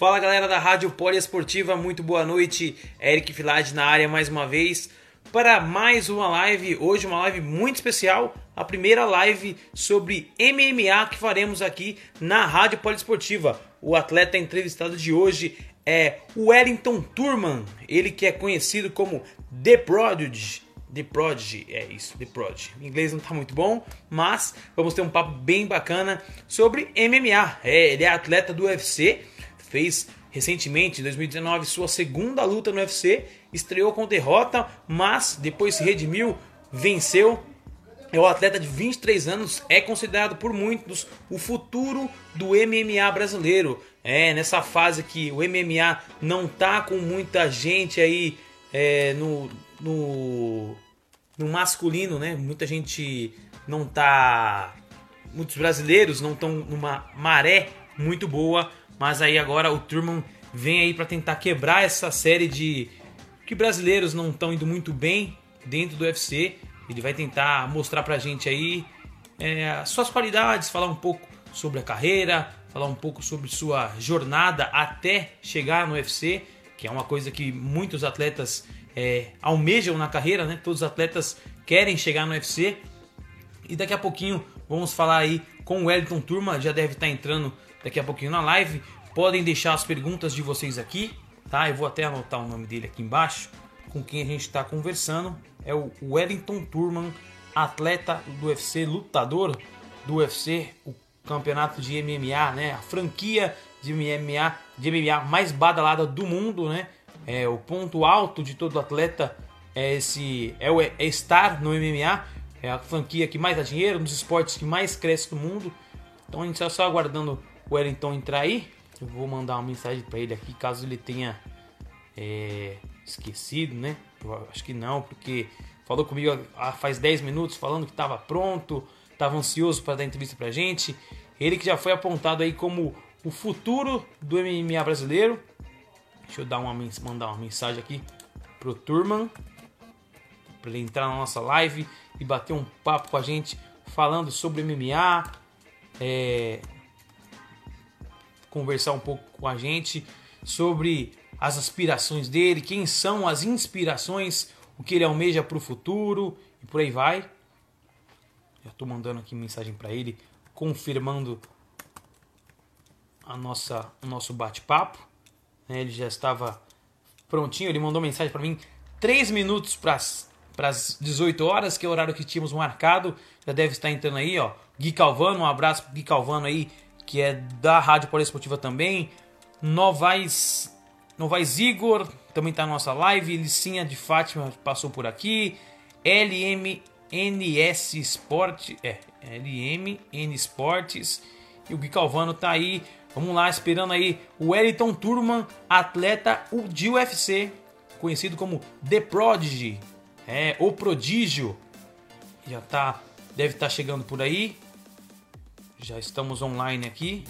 Fala galera da Rádio Poliesportiva, muito boa noite. Eric Filade na área mais uma vez para mais uma live. Hoje uma live muito especial, a primeira live sobre MMA que faremos aqui na Rádio Poliesportiva. O atleta entrevistado de hoje é Wellington Turman, ele que é conhecido como The Prodigy. The Prodigy, é isso, The Prodigy. O inglês não está muito bom, mas vamos ter um papo bem bacana sobre MMA. É, ele é atleta do UFC, fez recentemente, em 2019, sua segunda luta no UFC, estreou com derrota, mas depois se redimiu, venceu é o atleta de 23 anos, é considerado por muitos o futuro do MMA brasileiro. É, nessa fase que o MMA não tá com muita gente aí é, no, no, no masculino, né? Muita gente não tá. Muitos brasileiros não estão numa maré muito boa, mas aí agora o Turman vem aí para tentar quebrar essa série de que brasileiros não estão indo muito bem dentro do UFC ele vai tentar mostrar pra gente aí é, suas qualidades, falar um pouco sobre a carreira, falar um pouco sobre sua jornada até chegar no UFC, que é uma coisa que muitos atletas é, almejam na carreira, né? Todos os atletas querem chegar no UFC. E daqui a pouquinho vamos falar aí com o Wellington Turma, já deve estar entrando daqui a pouquinho na live. Podem deixar as perguntas de vocês aqui, tá? Eu vou até anotar o nome dele aqui embaixo, com quem a gente está conversando é o Wellington Turman, atleta do UFC, lutador do UFC, o campeonato de MMA, né? A franquia de MMA, de MMA mais badalada do mundo, né? É o ponto alto de todo atleta é esse é, o, é estar no MMA, é a franquia que mais dá dinheiro, um dos esportes que mais cresce no mundo. Então a gente está só aguardando Wellington entrar aí. Eu vou mandar uma mensagem para ele aqui caso ele tenha é, esquecido, né? Eu acho que não, porque falou comigo faz 10 minutos falando que estava pronto, estava ansioso para dar entrevista pra gente. Ele que já foi apontado aí como o futuro do MMA brasileiro. Deixa eu dar uma, mandar uma mensagem aqui pro Turman para ele entrar na nossa live e bater um papo com a gente falando sobre MMA, é, conversar um pouco com a gente sobre as aspirações dele, quem são as inspirações, o que ele almeja para o futuro e por aí vai. Já estou mandando aqui mensagem para ele, confirmando a nossa, o nosso bate-papo. Né? Ele já estava prontinho, ele mandou mensagem para mim 3 minutos para as 18 horas, que é o horário que tínhamos marcado. Já deve estar entrando aí, ó. Gui Calvano, um abraço pro Gui Calvano aí, que é da Rádio Poliesportiva também. Novais Novaes Igor também está na nossa live. Licinha de Fátima passou por aqui. LMNS Sport, é, LMN Sports. E o Gui Calvano tá aí. Vamos lá, esperando aí o Wellington Turman, atleta de UFC, conhecido como The Prodigy, é, o prodígio. Já tá, deve estar tá chegando por aí. Já estamos online aqui,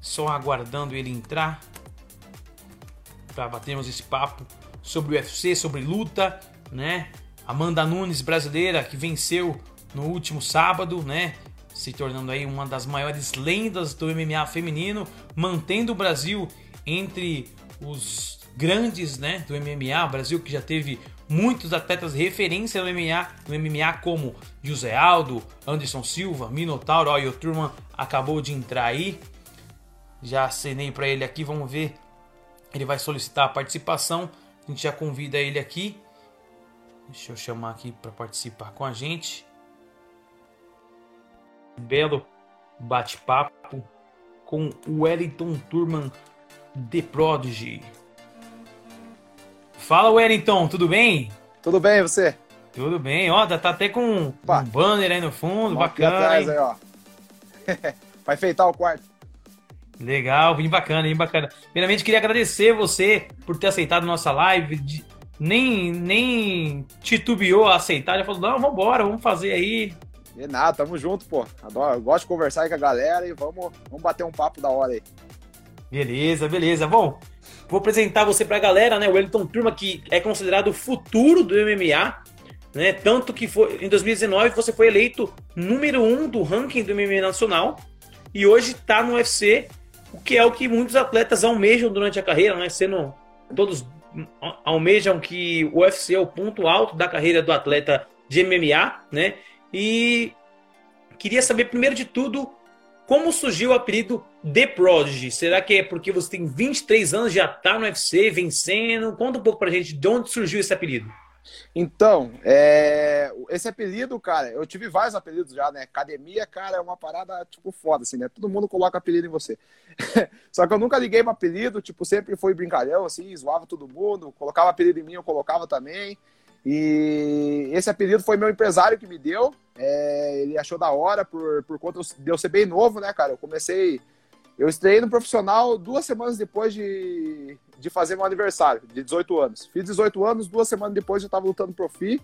só aguardando ele entrar para batermos esse papo sobre o UFC, sobre luta, né? Amanda Nunes, brasileira, que venceu no último sábado, né? Se tornando aí uma das maiores lendas do MMA feminino, mantendo o Brasil entre os grandes, né, do MMA. Brasil que já teve muitos atletas referência no MMA, no MMA como José Aldo, Anderson Silva, Minotauro, ó, o acabou de entrar aí. Já acenei para ele aqui, vamos ver ele vai solicitar a participação. A gente já convida ele aqui. Deixa eu chamar aqui para participar com a gente. Belo bate-papo com o Wellington Turman The Prodigy. Fala Wellington, tudo bem? Tudo bem, você? Tudo bem, ó, tá até com um banner aí no fundo, bacana. Atrás aí, ó. Vai enfeitar o quarto. Legal, bem bacana, bem bacana. Primeiramente, queria agradecer você por ter aceitado nossa live. De, nem, nem titubeou a aceitar, já falou: não, vambora, vamos fazer aí. De nada, tamo junto, pô. Adoro, gosto de conversar aí com a galera e vamos, vamos bater um papo da hora aí. Beleza, beleza. Bom, vou apresentar você pra galera, né? O Wellington Turma, que é considerado o futuro do MMA, né? Tanto que foi, em 2019 você foi eleito número um do ranking do MMA nacional e hoje tá no UFC, o que é o que muitos atletas almejam durante a carreira, né? Sendo todos almejam que o UFC é o ponto alto da carreira do atleta de MMA, né? E queria saber primeiro de tudo como surgiu o apelido The Prodigy? Será que é porque você tem 23 anos, já tá no UFC, vencendo? Conta um pouco pra gente de onde surgiu esse apelido. Então, é... esse apelido, cara, eu tive vários apelidos já, né? Academia, cara, é uma parada, tipo, foda, assim, né? Todo mundo coloca apelido em você. Só que eu nunca liguei pro apelido, tipo, sempre fui brincalhão, assim, zoava todo mundo, colocava apelido em mim, eu colocava também. E esse apelido foi meu empresário que me deu. É, ele achou da hora por, por conta de eu ser bem novo, né, cara? Eu comecei. Eu estreiei no profissional duas semanas depois de, de fazer meu aniversário, de 18 anos. Fiz 18 anos, duas semanas depois eu estava lutando profi.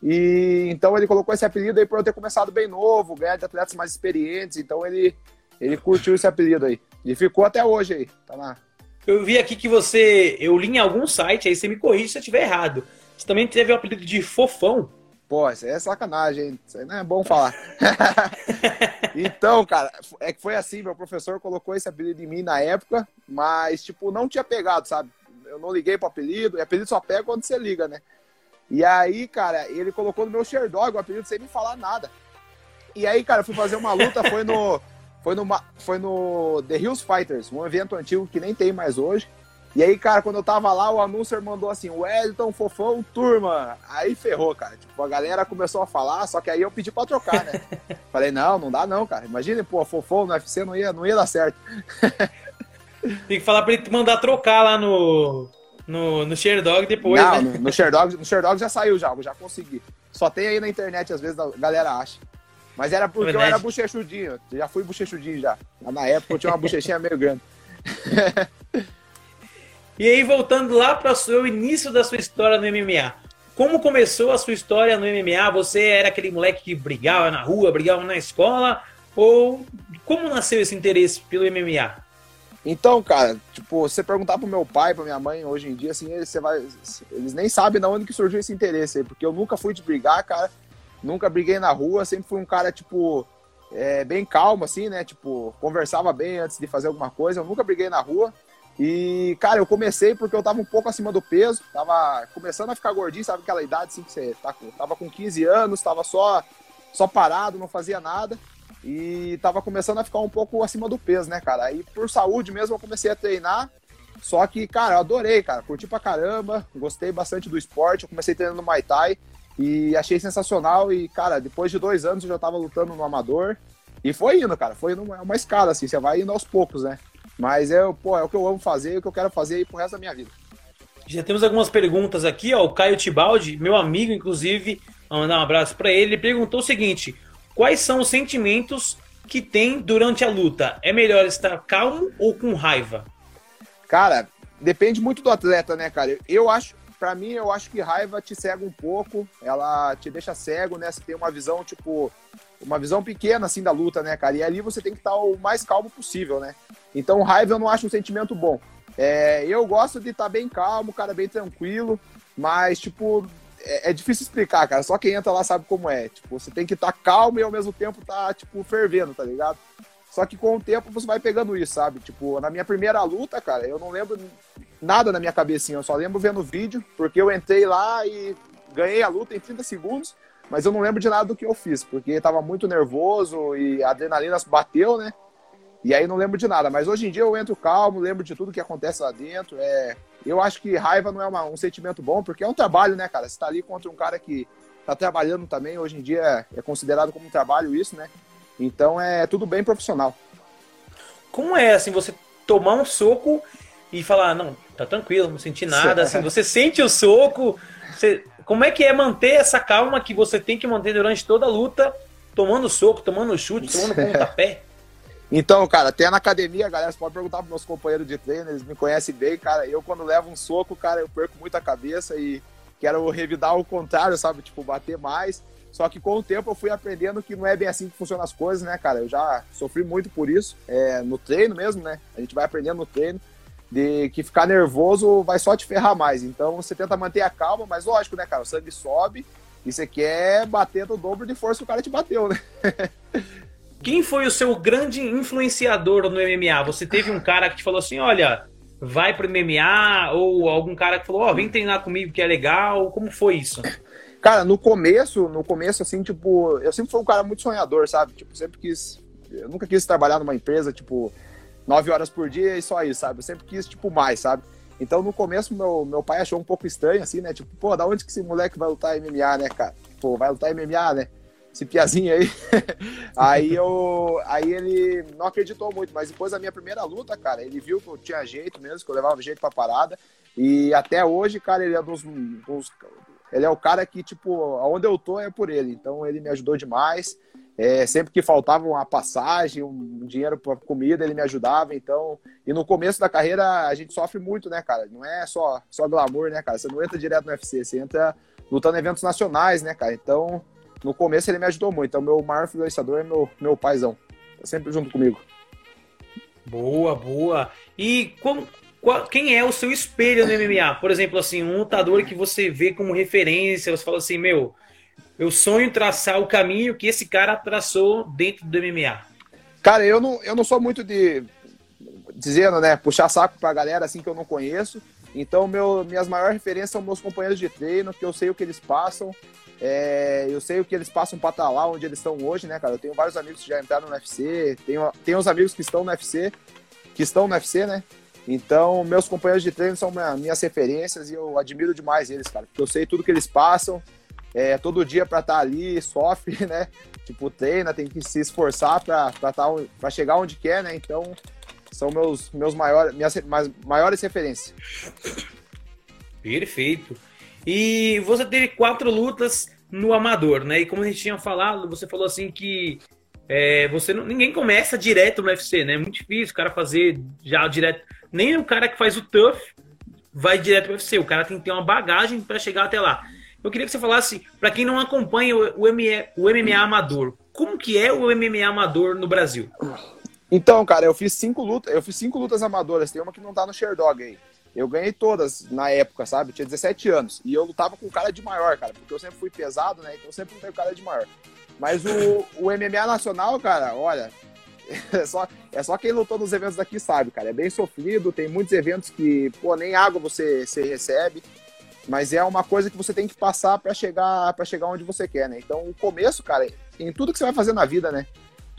E então ele colocou esse apelido aí por eu ter começado bem novo, ganhar de atletas mais experientes. Então ele, ele curtiu esse apelido aí. E ficou até hoje aí. Tá lá. Eu vi aqui que você. Eu li em algum site, aí você me corrige se eu estiver errado você também teve o apelido de Fofão. Pô, isso aí é sacanagem? Isso aí não é bom falar. então, cara, é que foi assim, meu professor colocou esse apelido em mim na época, mas, tipo, não tinha pegado, sabe? Eu não liguei pro apelido, e apelido só pega quando você liga, né? E aí, cara, ele colocou no meu Sherdog o apelido sem me falar nada. E aí, cara, eu fui fazer uma luta, foi no, foi no, foi no The Hills Fighters, um evento antigo que nem tem mais hoje. E aí, cara, quando eu tava lá, o anúncio mandou assim, Wellington, fofão, turma. Aí ferrou, cara. Tipo, a galera começou a falar, só que aí eu pedi pra trocar, né? Falei, não, não dá não, cara. Imagina, pô, fofão no UFC não ia, não ia dar certo. Tem que falar pra ele mandar trocar lá no, no, no Sherdog depois, não, né? no, no, Sherdog, no Sherdog já saiu já, já consegui. Só tem aí na internet, às vezes a galera acha. Mas era porque Verdade. eu era bochechudinho. Já fui bochechudinho já. Na época eu tinha uma bochechinha meio grande. E aí, voltando lá para o início da sua história no MMA. Como começou a sua história no MMA? Você era aquele moleque que brigava na rua, brigava na escola? Ou como nasceu esse interesse pelo MMA? Então, cara, tipo, você perguntar pro meu pai, pra minha mãe, hoje em dia, assim, eles, vai, eles nem sabem de onde que surgiu esse interesse porque eu nunca fui de brigar, cara, nunca briguei na rua, sempre fui um cara, tipo, é, bem calmo, assim, né, tipo, conversava bem antes de fazer alguma coisa, eu nunca briguei na rua, e, cara, eu comecei porque eu tava um pouco acima do peso, tava começando a ficar gordinho, sabe aquela idade assim que você tá com, tava com 15 anos, tava só, só parado, não fazia nada. E tava começando a ficar um pouco acima do peso, né, cara? Aí por saúde mesmo eu comecei a treinar. Só que, cara, eu adorei, cara. Curti pra caramba, gostei bastante do esporte. Eu comecei treinando Muay Thai e achei sensacional. E, cara, depois de dois anos eu já tava lutando no amador. E foi indo, cara. Foi uma escada, assim. Você vai indo aos poucos, né? Mas é, pô, é o que eu amo fazer, é o que eu quero fazer aí pro resto da minha vida. Já temos algumas perguntas aqui, ó. O Caio Tibaldi, meu amigo, inclusive, vou mandar um abraço para ele. Ele perguntou o seguinte: quais são os sentimentos que tem durante a luta? É melhor estar calmo ou com raiva? Cara, depende muito do atleta, né, cara? Eu acho, para mim, eu acho que raiva te cega um pouco, ela te deixa cego, né? Você tem uma visão, tipo, uma visão pequena, assim, da luta, né, cara? E ali você tem que estar o mais calmo possível, né? Então, raiva eu não acho um sentimento bom. É, eu gosto de estar tá bem calmo, cara, bem tranquilo, mas, tipo, é, é, difícil explicar, cara. Só quem entra lá sabe como é. Tipo, você tem que estar tá calmo e ao mesmo tempo tá, tipo, fervendo, tá ligado? Só que com o tempo você vai pegando isso, sabe? Tipo, na minha primeira luta, cara, eu não lembro nada na minha cabecinha, eu só lembro vendo o vídeo, porque eu entrei lá e ganhei a luta em 30 segundos, mas eu não lembro de nada do que eu fiz, porque tava muito nervoso e a adrenalina bateu, né? E aí não lembro de nada. Mas hoje em dia eu entro calmo, lembro de tudo que acontece lá dentro. É... Eu acho que raiva não é uma, um sentimento bom, porque é um trabalho, né, cara? Você tá ali contra um cara que tá trabalhando também. Hoje em dia é considerado como um trabalho isso, né? Então é tudo bem profissional. Como é, assim, você tomar um soco e falar, não, tá tranquilo, não senti nada. Assim, você sente o soco. Você... Como é que é manter essa calma que você tem que manter durante toda a luta, tomando soco, tomando chute, tomando pontapé? Então, cara, até na academia, galera, você pode perguntar pros meus companheiros de treino, eles me conhecem bem, cara. Eu, quando levo um soco, cara, eu perco muito a cabeça e quero revidar o contrário, sabe? Tipo, bater mais. Só que com o tempo eu fui aprendendo que não é bem assim que funcionam as coisas, né, cara? Eu já sofri muito por isso, é, no treino mesmo, né? A gente vai aprendendo no treino, de que ficar nervoso vai só te ferrar mais. Então você tenta manter a calma, mas lógico, né, cara? O sangue sobe e você quer bater do dobro de força que o cara te bateu, né? Quem foi o seu grande influenciador no MMA? Você teve um cara que te falou assim: olha, vai pro MMA? Ou algum cara que falou: ó, oh, vem treinar comigo que é legal? Como foi isso? Cara, no começo, no começo, assim, tipo, eu sempre fui um cara muito sonhador, sabe? Tipo, sempre quis. Eu nunca quis trabalhar numa empresa, tipo, nove horas por dia e só isso, sabe? Eu sempre quis, tipo, mais, sabe? Então, no começo, meu, meu pai achou um pouco estranho, assim, né? Tipo, pô, da onde que esse moleque vai lutar MMA, né, cara? Pô, vai lutar MMA, né? Esse piazinho aí. aí eu. Aí ele não acreditou muito, mas depois da minha primeira luta, cara, ele viu que eu tinha jeito mesmo, que eu levava jeito pra parada. E até hoje, cara, ele é dos, dos ele é o cara que, tipo, aonde eu tô é por ele. Então ele me ajudou demais. É, sempre que faltava uma passagem, um dinheiro para comida, ele me ajudava. Então, e no começo da carreira a gente sofre muito, né, cara? Não é só só glamour, né, cara? Você não entra direto no UFC, você entra lutando em eventos nacionais, né, cara? Então, no começo ele me ajudou muito. Então, meu maior influenciador é meu meu paizão. Tá sempre junto comigo. Boa, boa. E como qual, quem é o seu espelho no MMA? Por exemplo, assim, um lutador que você vê como referência, você fala assim, meu, eu sonho traçar o caminho que esse cara traçou dentro do MMA. Cara, eu não, eu não sou muito de dizendo, né, puxar saco pra galera assim que eu não conheço. Então, meu, minhas maiores referências são meus companheiros de treino, que eu sei o que eles passam. É, eu sei o que eles passam para estar tá lá onde eles estão hoje, né, cara? Eu tenho vários amigos que já entraram no UFC, tenho, tenho uns amigos que estão no UFC, que estão no UFC, né? Então, meus companheiros de treino são minhas referências e eu admiro demais eles, cara, porque eu sei tudo que eles passam, é, todo dia para estar tá ali, sofre, né? Tipo, treina, tem que se esforçar para tá, chegar onde quer, né? Então, são meus, meus maiores, minhas maiores referências. Perfeito. E você teve quatro lutas no amador, né? E como a gente tinha falado, você falou assim que é, você não, ninguém começa direto no UFC, né? É muito difícil o cara fazer já direto. Nem o cara que faz o tough vai direto pro UFC. O cara tem que ter uma bagagem para chegar até lá. Eu queria que você falasse, para quem não acompanha o, o, MMA, o MMA amador, como que é o MMA amador no Brasil? Então, cara, eu fiz cinco lutas, eu fiz cinco lutas amadoras, tem uma que não tá no Sherdog aí. Eu ganhei todas na época, sabe? Eu tinha 17 anos. E eu lutava com cara de maior, cara, porque eu sempre fui pesado, né? Então eu sempre lutei com cara de maior. Mas o, o MMA nacional, cara, olha, é só, é só quem lutou nos eventos daqui sabe, cara. É bem sofrido, tem muitos eventos que, pô, nem água você, você recebe. Mas é uma coisa que você tem que passar para chegar para chegar onde você quer, né? Então, o começo, cara, em tudo que você vai fazer na vida, né?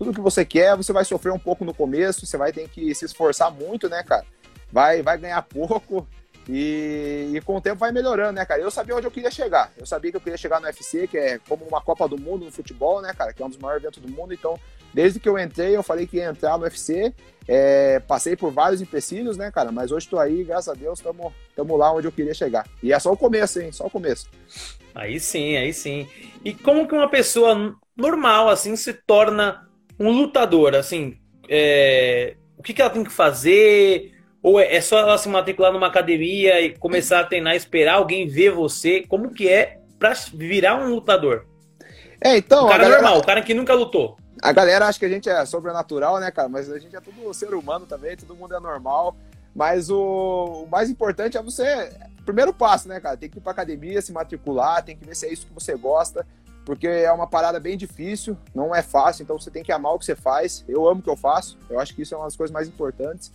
Tudo que você quer, você vai sofrer um pouco no começo, você vai ter que se esforçar muito, né, cara? Vai, vai ganhar pouco, e, e, com o tempo vai melhorando, né, cara? Eu sabia onde eu queria chegar. Eu sabia que eu queria chegar no UFC, que é como uma Copa do Mundo no futebol, né, cara? Que é um dos maiores eventos do mundo. Então, desde que eu entrei, eu falei que ia entrar no UFC. É, passei por vários empecilhos, né, cara? Mas hoje tô aí, graças a Deus, estamos lá onde eu queria chegar. E é só o começo, hein? Só o começo. Aí sim, aí sim. E como que uma pessoa normal, assim, se torna um lutador? Assim, é... o que, que ela tem que fazer? Ou é, é só ela se matricular numa academia e começar a treinar, esperar alguém ver você? Como que é pra virar um lutador? É, então. O cara galera, normal, o cara que nunca lutou. A galera acha que a gente é sobrenatural, né, cara? Mas a gente é tudo ser humano também, todo mundo é normal. Mas o, o mais importante é você. Primeiro passo, né, cara? Tem que ir pra academia, se matricular, tem que ver se é isso que você gosta. Porque é uma parada bem difícil, não é fácil, então você tem que amar o que você faz. Eu amo o que eu faço, eu acho que isso é uma das coisas mais importantes.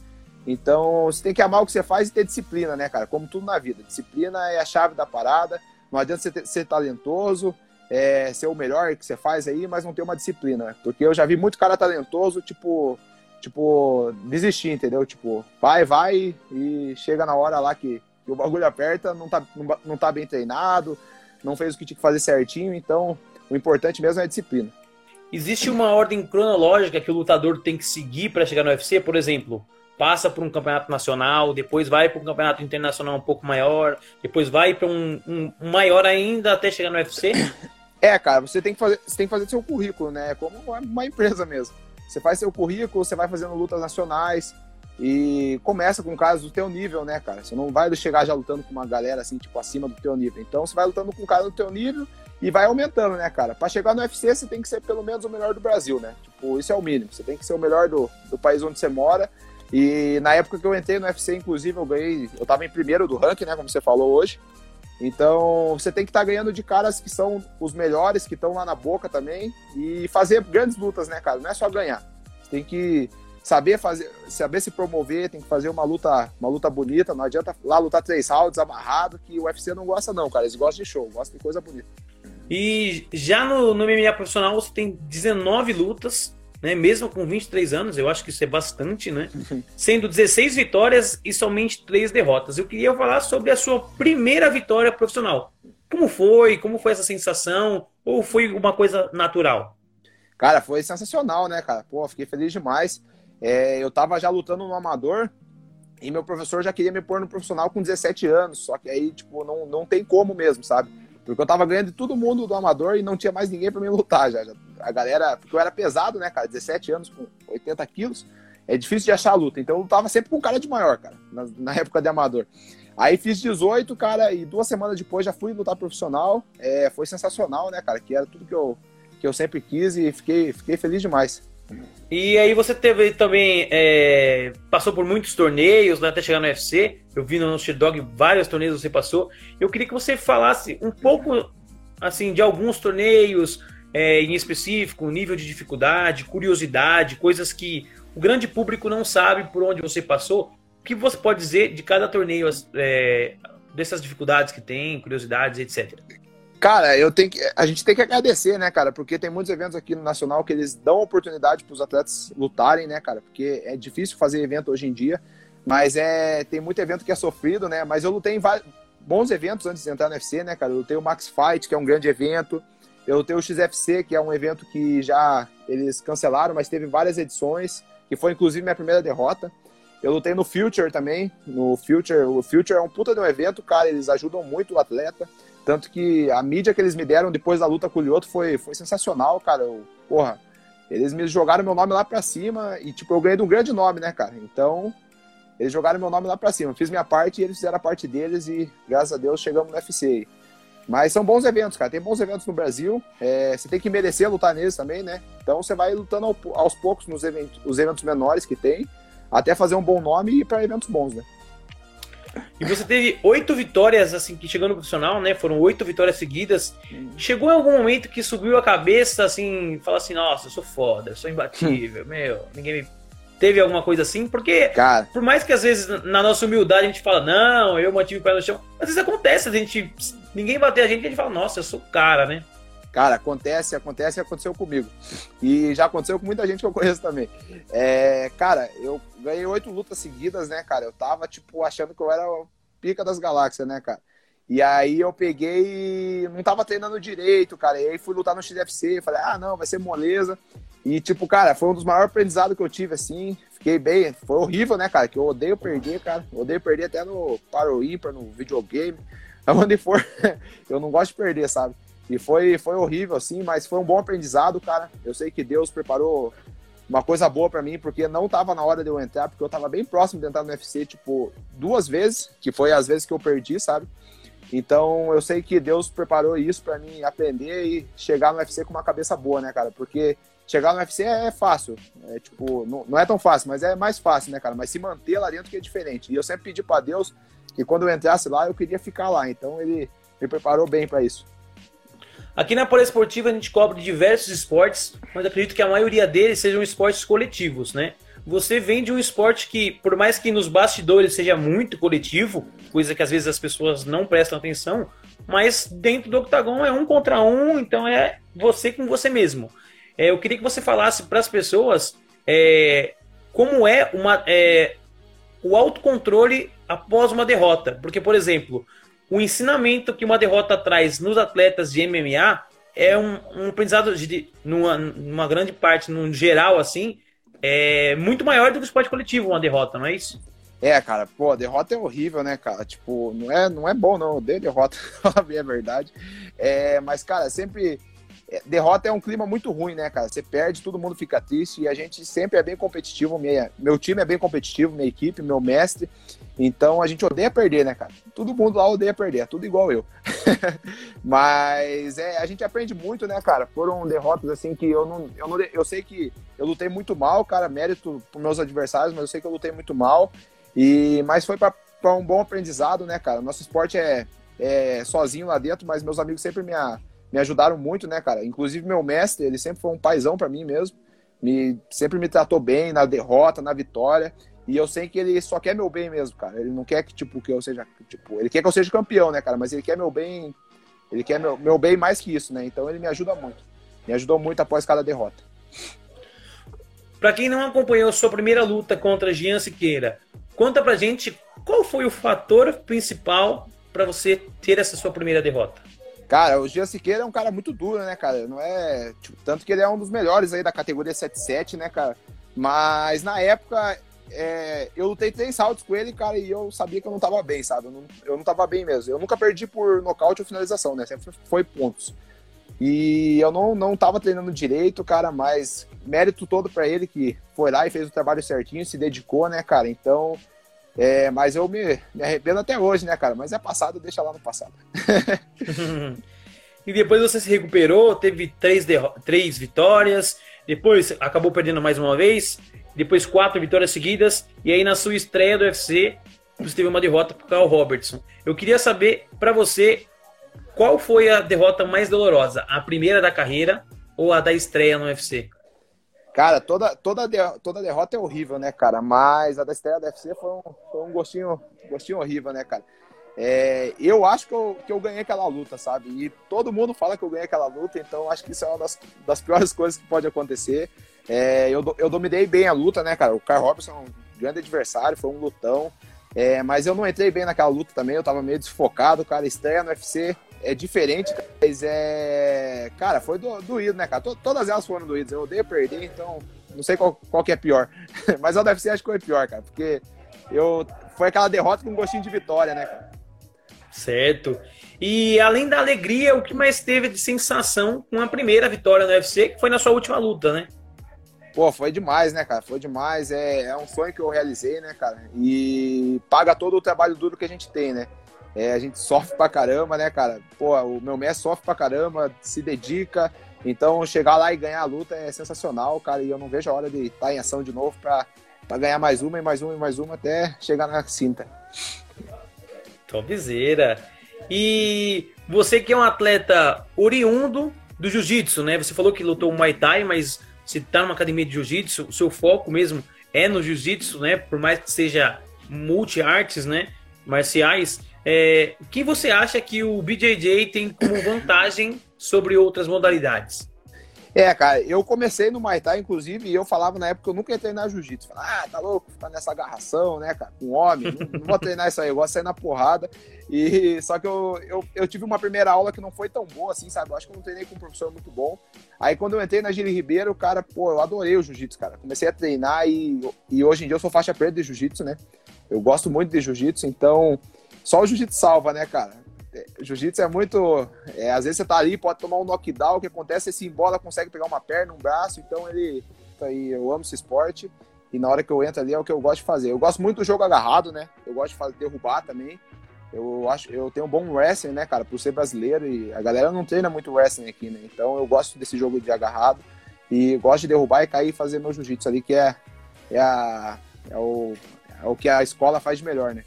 Então, você tem que amar o que você faz e ter disciplina, né, cara? Como tudo na vida. Disciplina é a chave da parada. Não adianta você ter, ser talentoso, é, ser o melhor que você faz aí, mas não ter uma disciplina. Porque eu já vi muito cara talentoso, tipo, tipo, desistir, entendeu? Tipo, vai, vai e chega na hora lá que, que o bagulho aperta, não tá, não, não tá bem treinado, não fez o que tinha que fazer certinho, então o importante mesmo é a disciplina. Existe uma ordem cronológica que o lutador tem que seguir para chegar no UFC, por exemplo? passa por um campeonato nacional, depois vai para um campeonato internacional um pouco maior, depois vai para um, um, um, maior ainda até chegar no UFC? É, cara, você tem que fazer, você tem que fazer seu currículo, né? Como uma, uma empresa mesmo. você faz seu currículo, você vai fazendo lutas nacionais e começa com caras do teu nível, né, cara? Você não vai chegar já lutando com uma galera assim, tipo, acima do teu nível. Então você vai lutando com um cara do teu nível e vai aumentando, né, cara? Para chegar no UFC, você tem que ser pelo menos o melhor do Brasil, né? Tipo, isso é o mínimo. Você tem que ser o melhor do, do país onde você mora. E na época que eu entrei no UFC, inclusive, eu ganhei. Eu tava em primeiro do ranking, né? Como você falou hoje. Então, você tem que estar tá ganhando de caras que são os melhores, que estão lá na boca também, e fazer grandes lutas, né, cara? Não é só ganhar. Você tem que saber fazer, saber se promover, tem que fazer uma luta, uma luta bonita. Não adianta lá lutar três rounds amarrado, que o UFC não gosta, não, cara. Eles gostam de show, gostam de coisa bonita. E já no, no MMA profissional você tem 19 lutas, né? Mesmo com 23 anos, eu acho que isso é bastante, né? Sendo 16 vitórias e somente 3 derrotas. Eu queria falar sobre a sua primeira vitória profissional. Como foi? Como foi essa sensação? Ou foi uma coisa natural? Cara, foi sensacional, né, cara? Pô, fiquei feliz demais. É, eu tava já lutando no amador e meu professor já queria me pôr no profissional com 17 anos. Só que aí, tipo, não, não tem como mesmo, sabe? Porque eu tava ganhando de todo mundo do amador e não tinha mais ninguém para me lutar já. A galera, porque eu era pesado, né, cara? 17 anos com 80 quilos. É difícil de achar a luta. Então eu lutava sempre com cara de maior, cara, na, na, época de amador. Aí fiz 18, cara, e duas semanas depois já fui lutar profissional. É, foi sensacional, né, cara? Que era tudo que eu, que eu sempre quis e fiquei, fiquei feliz demais. E aí você teve também. É, passou por muitos torneios, né, até chegar no UFC. Eu vi no Dog vários torneios você passou. Eu queria que você falasse um pouco assim de alguns torneios é, em específico, nível de dificuldade, curiosidade, coisas que o grande público não sabe por onde você passou. O que você pode dizer de cada torneio, é, dessas dificuldades que tem, curiosidades, etc. Cara, eu tenho que, a gente tem que agradecer, né, cara? Porque tem muitos eventos aqui no Nacional que eles dão oportunidade para os atletas lutarem, né, cara? Porque é difícil fazer evento hoje em dia, mas é tem muito evento que é sofrido, né? Mas eu lutei em bons eventos antes de entrar no UFC, né, cara? Eu lutei o Max Fight, que é um grande evento. Eu lutei o XFC, que é um evento que já eles cancelaram, mas teve várias edições, que foi inclusive minha primeira derrota. Eu lutei no Future também. No Future, o Future é um puta de um evento, cara. Eles ajudam muito o atleta. Tanto que a mídia que eles me deram depois da luta com o Lioto foi, foi sensacional, cara. Eu, porra, eles me jogaram meu nome lá pra cima e, tipo, eu ganhei de um grande nome, né, cara? Então, eles jogaram meu nome lá pra cima. Eu fiz minha parte e eles fizeram a parte deles e, graças a Deus, chegamos no UFC. Mas são bons eventos, cara. Tem bons eventos no Brasil. É, você tem que merecer lutar neles também, né? Então você vai lutando aos poucos nos eventos, os eventos menores que tem, até fazer um bom nome e ir para eventos bons, né? E você teve oito vitórias, assim, que chegou no profissional, né? Foram oito vitórias seguidas. Chegou em algum momento que subiu a cabeça, assim, fala assim, nossa, eu sou foda, eu sou imbatível, meu, ninguém me. Teve alguma coisa assim? Porque, Cara. por mais que às vezes na nossa humildade a gente fala, não, eu mantive o pé no chão, às vezes acontece, a gente. Ninguém bater a gente e a gente fala, nossa, eu sou cara, né? Cara, acontece, acontece e aconteceu comigo. E já aconteceu com muita gente que eu conheço também. É, cara, eu ganhei oito lutas seguidas, né, cara? Eu tava, tipo, achando que eu era o pica das galáxias, né, cara? E aí eu peguei não tava treinando direito, cara. E aí fui lutar no XFC, falei, ah, não, vai ser moleza. E, tipo, cara, foi um dos maiores aprendizados que eu tive, assim. Fiquei bem, foi horrível, né, cara? Que eu odeio perder, cara. Odeio perder até no Paro Ímpar, no videogame. Onde for, eu não gosto de perder, sabe? E foi, foi horrível, assim, mas foi um bom aprendizado, cara. Eu sei que Deus preparou uma coisa boa para mim, porque não tava na hora de eu entrar, porque eu tava bem próximo de entrar no UFC, tipo, duas vezes, que foi as vezes que eu perdi, sabe? Então eu sei que Deus preparou isso para mim aprender e chegar no UFC com uma cabeça boa, né, cara? Porque chegar no UFC é fácil, é tipo, não, não é tão fácil, mas é mais fácil, né, cara? Mas se manter lá dentro que é diferente. E eu sempre pedi para Deus que quando eu entrasse lá, eu queria ficar lá. Então ele me preparou bem para isso. Aqui na Poliesportiva a gente cobre diversos esportes, mas acredito que a maioria deles sejam esportes coletivos, né? Você vem de um esporte que, por mais que nos bastidores seja muito coletivo, coisa que às vezes as pessoas não prestam atenção, mas dentro do octagon é um contra um, então é você com você mesmo. É, eu queria que você falasse para as pessoas é, como é, uma, é, o autocontrole após uma derrota. Porque, por exemplo, o ensinamento que uma derrota traz nos atletas de MMA é um, um aprendizado de, numa, numa grande parte, num geral, assim, é muito maior do que o esporte coletivo, uma derrota, não é isso? É, cara, pô, a derrota é horrível, né, cara? Tipo, não é, não é bom, não. Eu odeio derrota, é verdade. É, mas, cara, sempre é, derrota é um clima muito ruim, né, cara? Você perde, todo mundo fica triste e a gente sempre é bem competitivo. Minha, meu time é bem competitivo, minha equipe, meu mestre. Então a gente odeia perder, né, cara? Todo mundo lá odeia perder, é tudo igual eu. Mas é, a gente aprende muito, né, cara? Foram derrotas assim que eu não, eu não. Eu sei que eu lutei muito mal, cara, mérito pros meus adversários, mas eu sei que eu lutei muito mal. E, mas foi para um bom aprendizado, né, cara? Nosso esporte é, é sozinho lá dentro, mas meus amigos sempre me, me ajudaram muito, né, cara? Inclusive meu mestre, ele sempre foi um paizão para mim mesmo. Me, sempre me tratou bem na derrota, na vitória. E eu sei que ele só quer meu bem mesmo, cara. Ele não quer que, tipo, que eu seja. Tipo, ele quer que eu seja campeão, né, cara? Mas ele quer meu bem. Ele quer meu, meu bem mais que isso, né? Então ele me ajuda muito. Me ajudou muito após cada derrota. Para quem não acompanhou sua primeira luta contra Jean Siqueira, conta pra gente qual foi o fator principal para você ter essa sua primeira derrota. Cara, o Jean Siqueira é um cara muito duro, né, cara? Não é. Tipo, tanto que ele é um dos melhores aí da categoria 77, né, cara? Mas na época é, eu lutei três saltos com ele, cara, e eu sabia que eu não tava bem, sabe? Eu não, eu não tava bem mesmo. Eu nunca perdi por nocaute ou finalização, né? Sempre foi pontos. E eu não, não tava treinando direito, cara, mas mérito todo para ele que foi lá e fez o trabalho certinho, se dedicou, né, cara? Então, é, mas eu me, me arrependo até hoje, né, cara? Mas é passado, deixa lá no passado. e depois você se recuperou, teve três, três vitórias, depois acabou perdendo mais uma vez depois quatro vitórias seguidas, e aí na sua estreia do UFC, você teve uma derrota para o Carl Robertson. Eu queria saber para você qual foi a derrota mais dolorosa, a primeira da carreira ou a da estreia no UFC? Cara, toda, toda, toda derrota é horrível, né, cara? Mas a da estreia do UFC foi um, foi um gostinho, gostinho horrível, né, cara? É, eu acho que eu, que eu ganhei aquela luta, sabe? E todo mundo fala que eu ganhei aquela luta, então acho que isso é uma das, das piores coisas que pode acontecer. É, eu, eu dominei bem a luta, né, cara? O Carl Robinson é um grande adversário, foi um lutão. É, mas eu não entrei bem naquela luta também, eu tava meio desfocado, cara. Estreia no UFC é diferente, mas é. Cara, foi do, doído, né, cara? Todas elas foram doídas. Eu odeio perder, então não sei qual, qual que é pior. mas a do UFC acho que foi pior, cara, porque eu. Foi aquela derrota com um gostinho de vitória, né, cara? Certo. E além da alegria, o que mais teve de sensação com a primeira vitória no UFC, que foi na sua última luta, né? Pô, foi demais, né, cara? Foi demais. É, é um sonho que eu realizei, né, cara? E paga todo o trabalho duro que a gente tem, né? É, a gente sofre pra caramba, né, cara? Pô, o meu mestre sofre pra caramba, se dedica. Então, chegar lá e ganhar a luta é sensacional, cara. E eu não vejo a hora de estar em ação de novo pra, pra ganhar mais uma e mais uma e mais uma até chegar na cinta. Topzera. E você que é um atleta oriundo do jiu-jitsu, né? Você falou que lutou Muay Thai, mas se está numa academia de jiu-jitsu, o seu foco mesmo é no jiu-jitsu, né? Por mais que seja multi-artes, né? Marciais. É, o que você acha que o BJJ tem como vantagem sobre outras modalidades? É, cara, eu comecei no Muay Thai, inclusive, e eu falava na época que eu nunca ia treinar jiu-jitsu. Ah, tá louco, ficar nessa agarração, né, cara, com homem, não, não, vou treinar isso aí, eu gosto de sair na porrada. E só que eu, eu, eu, tive uma primeira aula que não foi tão boa assim, sabe? Eu acho que eu não treinei com um professor muito bom. Aí quando eu entrei na Gili Ribeiro, cara, pô, eu adorei o jiu-jitsu, cara. Comecei a treinar e, e hoje em dia eu sou faixa preta de jiu-jitsu, né? Eu gosto muito de jiu-jitsu, então só o jiu-jitsu salva, né, cara? Jiu-jitsu é muito. É, às vezes você tá ali, pode tomar um knockdown, o que acontece é se embola, consegue pegar uma perna, um braço, então ele. Aí, eu amo esse esporte. E na hora que eu entro ali é o que eu gosto de fazer. Eu gosto muito do jogo agarrado, né? Eu gosto de fazer, derrubar também. Eu acho, eu tenho um bom wrestling, né, cara, por ser brasileiro e a galera não treina muito wrestling aqui, né? Então eu gosto desse jogo de agarrado e gosto de derrubar e cair e fazer meu jiu-jitsu ali, que é, é, a, é, o, é o que a escola faz de melhor, né?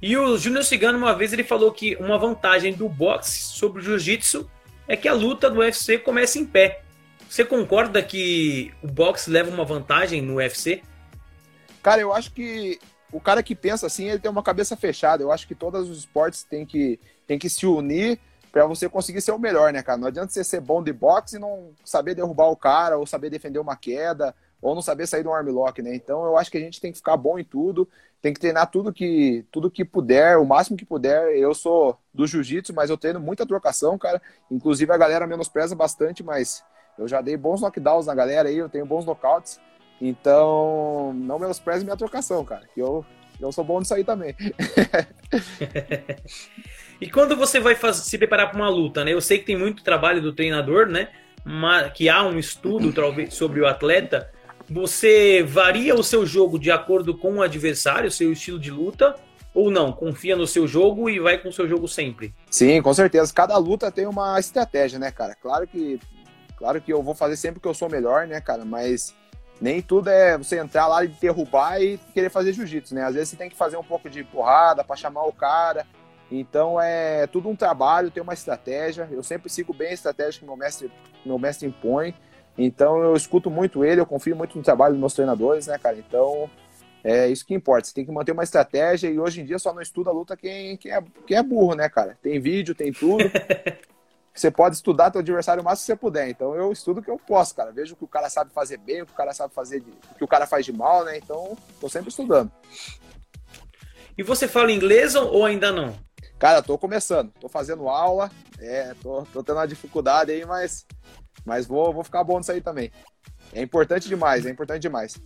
E o Júnior Cigano, uma vez, ele falou que uma vantagem do boxe sobre o jiu-jitsu é que a luta do UFC começa em pé. Você concorda que o boxe leva uma vantagem no UFC? Cara, eu acho que o cara que pensa assim, ele tem uma cabeça fechada. Eu acho que todos os esportes têm que, têm que se unir para você conseguir ser o melhor, né, cara? Não adianta você ser bom de boxe e não saber derrubar o cara, ou saber defender uma queda, ou não saber sair do armlock, né? Então eu acho que a gente tem que ficar bom em tudo, tem que treinar tudo que tudo que puder, o máximo que puder. Eu sou do jiu-jitsu, mas eu treino muita trocação, cara. Inclusive a galera menospreza bastante, mas eu já dei bons knockdowns na galera aí, eu tenho bons knockouts. Então, não menospreze minha trocação, cara, que eu, eu sou bom nisso aí também. E quando você vai fazer, se preparar para uma luta, né? Eu sei que tem muito trabalho do treinador, né? Mas, que há um estudo talvez sobre o atleta. Você varia o seu jogo de acordo com o adversário, seu estilo de luta, ou não? Confia no seu jogo e vai com o seu jogo sempre? Sim, com certeza. Cada luta tem uma estratégia, né, cara? Claro que, claro que eu vou fazer sempre que eu sou melhor, né, cara? Mas nem tudo é você entrar lá e derrubar e querer fazer jiu-jitsu, né? Às vezes você tem que fazer um pouco de porrada para chamar o cara. Então é tudo um trabalho, tem uma estratégia. Eu sempre sigo bem a estratégia que meu mestre, meu mestre impõe. Então eu escuto muito ele, eu confio muito no trabalho dos meus treinadores, né, cara? Então é isso que importa. Você tem que manter uma estratégia e hoje em dia só não estuda a luta quem, quem, é, quem é burro, né, cara? Tem vídeo, tem tudo. você pode estudar teu adversário o máximo que você puder. Então eu estudo o que eu posso, cara. Vejo o que o cara sabe fazer bem, o que o cara sabe fazer, de, o que o cara faz de mal, né? Então tô sempre estudando. E você fala inglês ou ainda não? Cara, tô começando, tô fazendo aula, é, tô, tô tendo uma dificuldade aí, mas mas vou, vou ficar bom nisso aí também. É importante demais, é importante demais.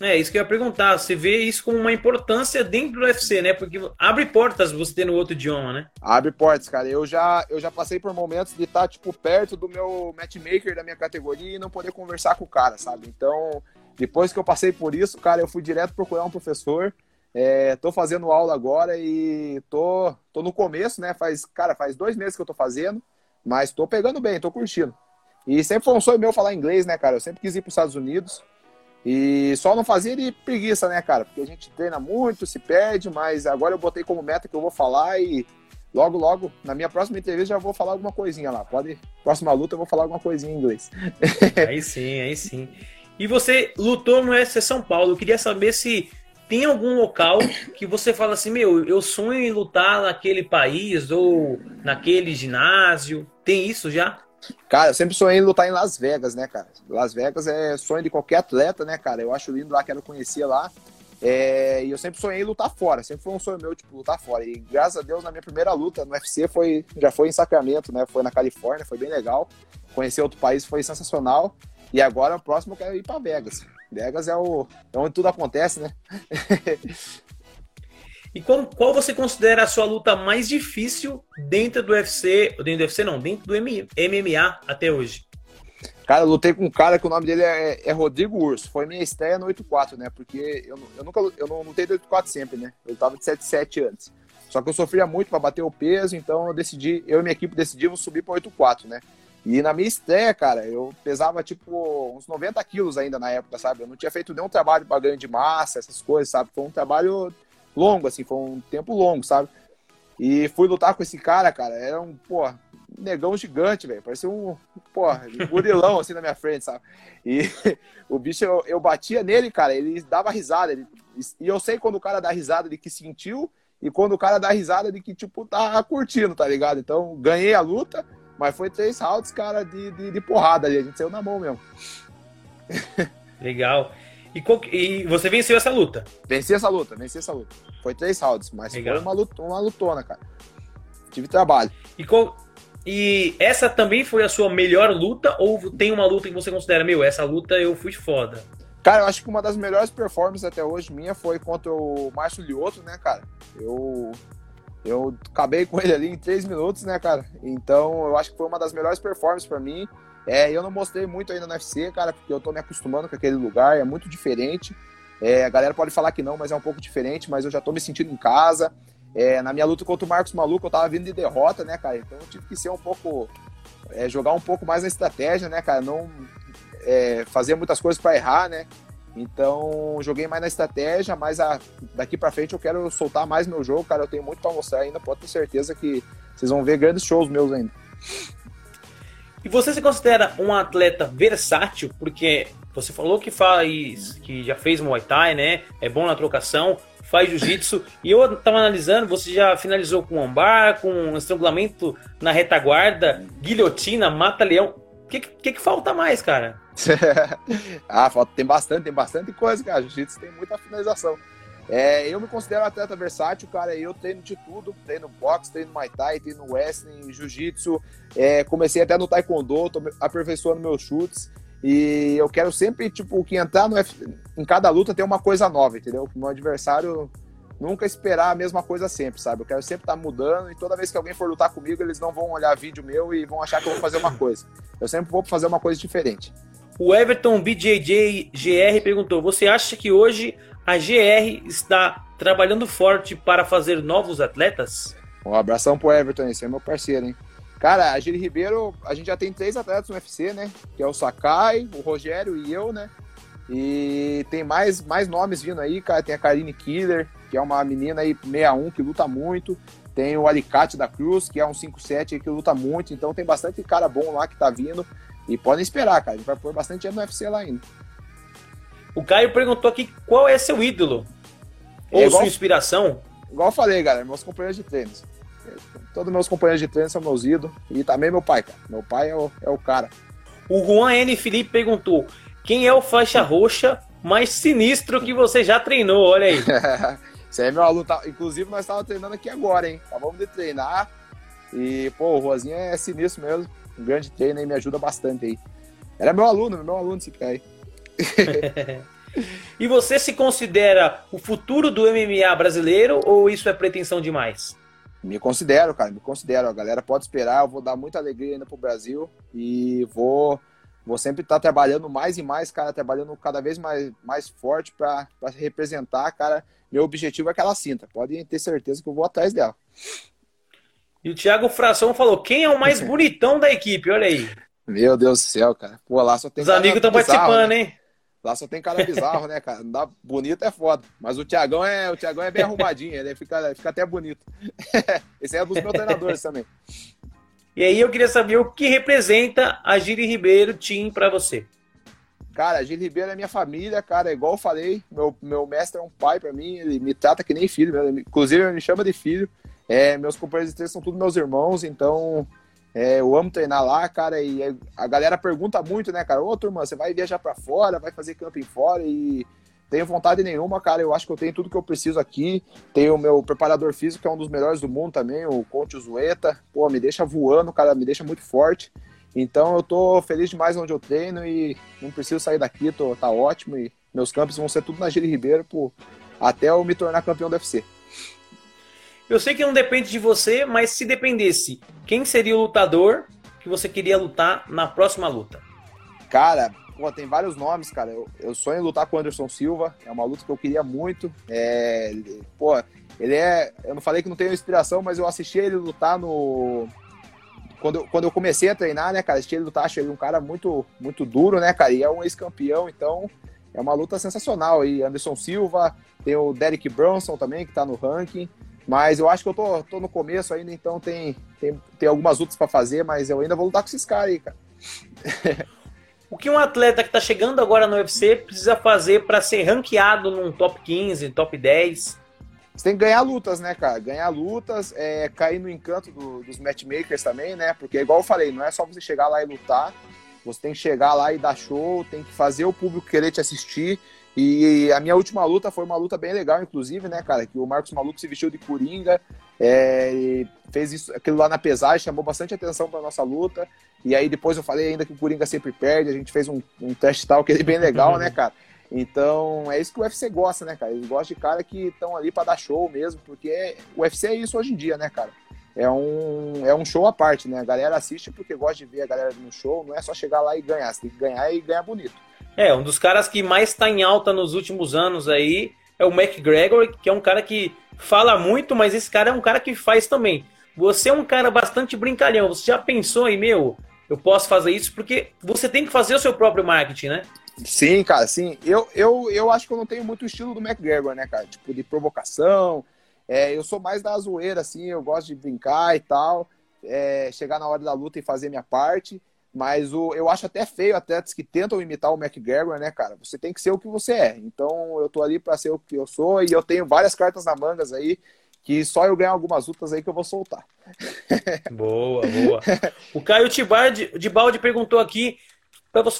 É, isso que eu ia perguntar. Você vê isso como uma importância dentro do UFC, né? Porque abre portas você ter no outro idioma, né? Abre portas, cara. Eu já, eu já passei por momentos de estar, tipo, perto do meu matchmaker da minha categoria e não poder conversar com o cara, sabe? Então, depois que eu passei por isso, cara, eu fui direto procurar um professor. É, tô fazendo aula agora e tô, tô no começo, né? Faz, cara, faz dois meses que eu tô fazendo, mas tô pegando bem, tô curtindo. E sempre foi um sonho meu falar inglês, né, cara? Eu sempre quis ir para os Estados Unidos. E só não fazia de preguiça, né, cara? Porque a gente treina muito, se perde, mas agora eu botei como meta que eu vou falar e logo, logo, na minha próxima entrevista já vou falar alguma coisinha lá. Pode, próxima luta eu vou falar alguma coisinha em inglês. aí sim, aí sim. E você lutou no UFC São Paulo. Eu queria saber se tem algum local que você fala assim, meu, eu sonho em lutar naquele país ou naquele ginásio. Tem isso já? Cara, eu sempre sonhei em lutar em Las Vegas, né, cara? Las Vegas é sonho de qualquer atleta, né, cara? Eu acho lindo lá, quero conhecer lá. É, e eu sempre sonhei em lutar fora, sempre foi um sonho meu, tipo, lutar fora. E graças a Deus, na minha primeira luta no UFC foi, já foi em Sacramento, né? Foi na Califórnia, foi bem legal. Conhecer outro país foi sensacional. E agora, o próximo, eu quero ir para Vegas. Vegas é, o, é onde tudo acontece, né? E qual, qual você considera a sua luta mais difícil dentro do UFC, dentro do UFC não, dentro do MMA até hoje? Cara, eu lutei com um cara que o nome dele é, é Rodrigo Urso. Foi minha estreia no 8-4, né? Porque eu, eu nunca eu não lutei do 8-4 sempre, né? Eu tava de 7-7 antes. Só que eu sofria muito para bater o peso, então eu decidi, eu e minha equipe decidimos subir para 8-4, né? E na minha estreia, cara, eu pesava tipo uns 90 quilos ainda na época, sabe? Eu não tinha feito nenhum trabalho para ganho de massa, essas coisas, sabe? Foi um trabalho longo, assim, foi um tempo longo, sabe? E fui lutar com esse cara, cara, era um, pô, negão gigante, velho, parecia um, pô, um gorilão, assim, na minha frente, sabe? E o bicho, eu, eu batia nele, cara, ele dava risada, ele, e eu sei quando o cara dá risada de que sentiu, e quando o cara dá risada de que, tipo, tá curtindo, tá ligado? Então, ganhei a luta, mas foi três rounds, cara, de, de, de porrada ali, a gente saiu na mão mesmo. Legal. E, qual, e, você venceu essa luta? Venci essa luta, venci essa luta. Foi três rounds, mas Legal. foi uma, luta, uma lutona, cara. Tive trabalho. E, qual, e essa também foi a sua melhor luta? Ou tem uma luta que você considera, meu, essa luta eu fui foda? Cara, eu acho que uma das melhores performances até hoje minha foi contra o Márcio Lioto, né, cara? Eu, eu acabei com ele ali em três minutos, né, cara? Então, eu acho que foi uma das melhores performances para mim. É, eu não mostrei muito ainda no UFC, cara, porque eu tô me acostumando com aquele lugar, é muito diferente. É, a galera pode falar que não, mas é um pouco diferente, mas eu já tô me sentindo em casa. É, na minha luta contra o Marcos Maluco, eu tava vindo de derrota, né, cara? Então eu tive que ser um pouco. É, jogar um pouco mais na estratégia, né, cara? Não é, fazer muitas coisas para errar, né? Então, joguei mais na estratégia, mas a, daqui para frente eu quero soltar mais meu jogo, cara. Eu tenho muito para mostrar ainda, pode ter certeza que vocês vão ver grandes shows meus ainda. E você se considera um atleta versátil? Porque você falou que faz, que já fez Muay Thai, né? É bom na trocação, faz jiu-jitsu. e eu estava analisando, você já finalizou com ambar, com estrangulamento na retaguarda, guilhotina, mata-leão. O que, que, que, falta mais, cara? ah, falta, tem bastante, tem bastante coisa, cara. Jiu-jitsu tem muita finalização. É, eu me considero atleta versátil, cara. Eu treino de tudo. Treino boxe, treino Muay Thai, treino wrestling, jiu-jitsu. É, comecei até no taekwondo, tô aperfeiçoando meus chutes. E eu quero sempre, tipo, que entrar no F... em cada luta tem uma coisa nova, entendeu? O meu adversário nunca esperar a mesma coisa sempre, sabe? Eu quero sempre estar tá mudando e toda vez que alguém for lutar comigo, eles não vão olhar vídeo meu e vão achar que eu vou fazer uma coisa. Eu sempre vou fazer uma coisa diferente. O Everton BJJ GR perguntou: Você acha que hoje a GR está trabalhando forte para fazer novos atletas? Um abração pro Everton, esse é meu parceiro, hein? Cara, a Giri Ribeiro, a gente já tem três atletas no UFC, né? Que é o Sakai, o Rogério e eu, né? E tem mais, mais nomes vindo aí, cara. Tem a Karine Killer, que é uma menina aí 61 que luta muito. Tem o Alicate da Cruz, que é um 5'7 que luta muito. Então tem bastante cara bom lá que tá vindo. E podem esperar, cara. A gente vai pôr bastante dinheiro no UFC lá ainda. O Caio perguntou aqui qual é seu ídolo? É Ou igual, sua inspiração? Igual eu falei, galera, meus companheiros de treinos. Todos meus companheiros de treino são meus ídolos. E também meu pai, cara. Meu pai é o, é o cara. O Juan N. Felipe perguntou: quem é o faixa roxa mais sinistro que você já treinou? Olha aí. Você é meu aluno. Tá... Inclusive, nós estávamos treinando aqui agora, hein? Acabamos de treinar. E, pô, o Rosinho é sinistro mesmo. Um grande treino aí, me ajuda bastante aí. Era meu aluno, meu aluno cara aí. e você se considera o futuro do MMA brasileiro ou isso é pretensão demais? Me considero, cara, me considero. A galera pode esperar, eu vou dar muita alegria ainda pro Brasil e vou vou sempre estar tá trabalhando mais e mais, cara, trabalhando cada vez mais, mais forte para representar, cara. Meu objetivo é aquela cinta. Podem ter certeza que eu vou atrás dela. E o Thiago Fração falou: quem é o mais bonitão da equipe? Olha aí. Meu Deus do céu, cara. Pô, lá só tem Os amigos estão participando, né? hein? Lá só tem cara bizarro, né, cara? Dá bonito é foda. Mas o Tiagão é, o Thiagão é bem arrumadinho, ele fica, fica até bonito. Esse é dos meus treinadores também. E aí eu queria saber o que representa a Giri Ribeiro Team para você. Cara, Giri Ribeiro é minha família, cara. Igual eu falei, meu, meu mestre é um pai para mim, ele me trata que nem filho, inclusive ele me chama de filho. É, meus companheiros de treino são todos meus irmãos, então é, eu amo treinar lá, cara. E a galera pergunta muito, né, cara? Ô, turma, você vai viajar para fora, vai fazer camping fora e tenho vontade nenhuma, cara. Eu acho que eu tenho tudo que eu preciso aqui. Tenho o meu preparador físico, que é um dos melhores do mundo também, o Conte Zueta. Pô, me deixa voando, cara, me deixa muito forte. Então eu tô feliz demais onde eu treino e não preciso sair daqui, tô, tá ótimo. E meus campos vão ser tudo na Giri Ribeiro pô, até eu me tornar campeão do UFC. Eu sei que não depende de você, mas se dependesse, quem seria o lutador que você queria lutar na próxima luta? Cara, Pô, tem vários nomes, cara. Eu, eu sonho em lutar com o Anderson Silva. É uma luta que eu queria muito. É, pô, ele é. Eu não falei que não tenho inspiração, mas eu assisti ele lutar no. Quando eu, quando eu comecei a treinar, né, cara, ele lutar, achei ele um cara muito, muito duro, né, cara? E é um ex-campeão, então é uma luta sensacional. E Anderson Silva, tem o Derek Bronson também, que tá no ranking. Mas eu acho que eu tô, tô no começo ainda, então tem, tem, tem algumas lutas para fazer, mas eu ainda vou lutar com esses caras aí, cara. O que um atleta que está chegando agora no UFC precisa fazer para ser ranqueado num top 15, top 10? Você tem que ganhar lutas, né, cara? Ganhar lutas, é, cair no encanto do, dos matchmakers também, né? Porque, igual eu falei, não é só você chegar lá e lutar, você tem que chegar lá e dar show, tem que fazer o público querer te assistir. E a minha última luta foi uma luta bem legal, inclusive, né, cara? Que o Marcos Maluco se vestiu de coringa, é, fez isso, aquilo lá na pesagem, chamou bastante atenção para nossa luta. E aí depois eu falei ainda que o Coringa sempre perde, a gente fez um, um teste tal que é bem legal, né, cara? Então é isso que o UFC gosta, né, cara? Eles gostam de cara que estão ali para dar show mesmo, porque é, o UFC é isso hoje em dia, né, cara? É um, é um show à parte, né? A galera assiste porque gosta de ver a galera no show, não é só chegar lá e ganhar, você tem que ganhar e ganhar bonito. É, um dos caras que mais está em alta nos últimos anos aí é o McGregor, que é um cara que fala muito, mas esse cara é um cara que faz também. Você é um cara bastante brincalhão. Você já pensou aí, meu, eu posso fazer isso? Porque você tem que fazer o seu próprio marketing, né? Sim, cara, sim. Eu, eu, eu acho que eu não tenho muito o estilo do McGregor, né, cara? Tipo, de provocação. É, eu sou mais da zoeira, assim, eu gosto de brincar e tal. É, chegar na hora da luta e fazer minha parte. Mas o, eu acho até feio atletas que tentam imitar o McGregor, né, cara? Você tem que ser o que você é. Então eu tô ali para ser o que eu sou e eu tenho várias cartas na mangas aí que só eu ganhar algumas lutas aí que eu vou soltar. Boa, boa. O Caio de Balde perguntou aqui,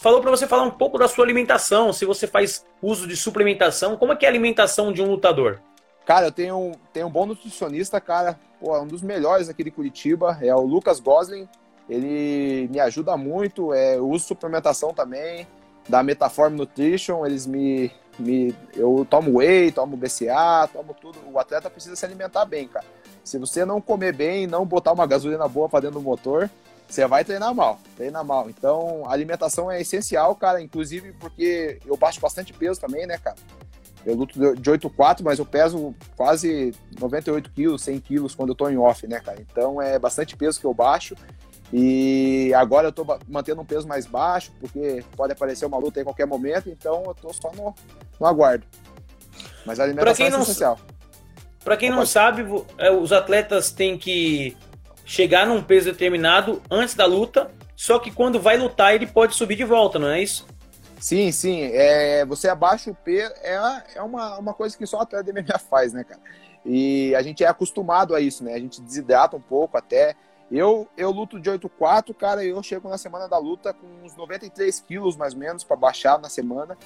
falou para você falar um pouco da sua alimentação, se você faz uso de suplementação, como é que é a alimentação de um lutador? Cara, eu tenho, tenho um bom nutricionista, cara, pô, um dos melhores aqui de Curitiba, é o Lucas Goslin, ele me ajuda muito, é, eu uso suplementação também, da Metaform Nutrition, eles me, Me, eu tomo whey, tomo BCA, tomo tudo. O atleta precisa se alimentar bem, cara. Se você não comer bem, não botar uma gasolina boa para dentro do motor, você vai treinar mal, treinar mal. Então, a alimentação é essencial, cara, inclusive porque eu baixo bastante peso também, né, cara? Eu luto de 8,4, mas eu peso quase 98 quilos, 100 quilos quando eu tô em off, né, cara? Então, é bastante peso que eu baixo. E agora eu tô mantendo um peso mais baixo, porque pode aparecer uma luta em qualquer momento, então eu tô só no, no aguardo. Mas a alimentação é essencial. Para quem não sabe, é, os atletas têm que chegar num peso determinado antes da luta, só que quando vai lutar ele pode subir de volta, não é isso? Sim, sim. É, você abaixa o peso, é, é uma, uma coisa que só atleta de MMA faz, né, cara? E a gente é acostumado a isso, né? A gente desidrata um pouco até. Eu, eu luto de 8,4, cara, e eu chego na semana da luta com uns 93 quilos, mais ou menos, para baixar na semana,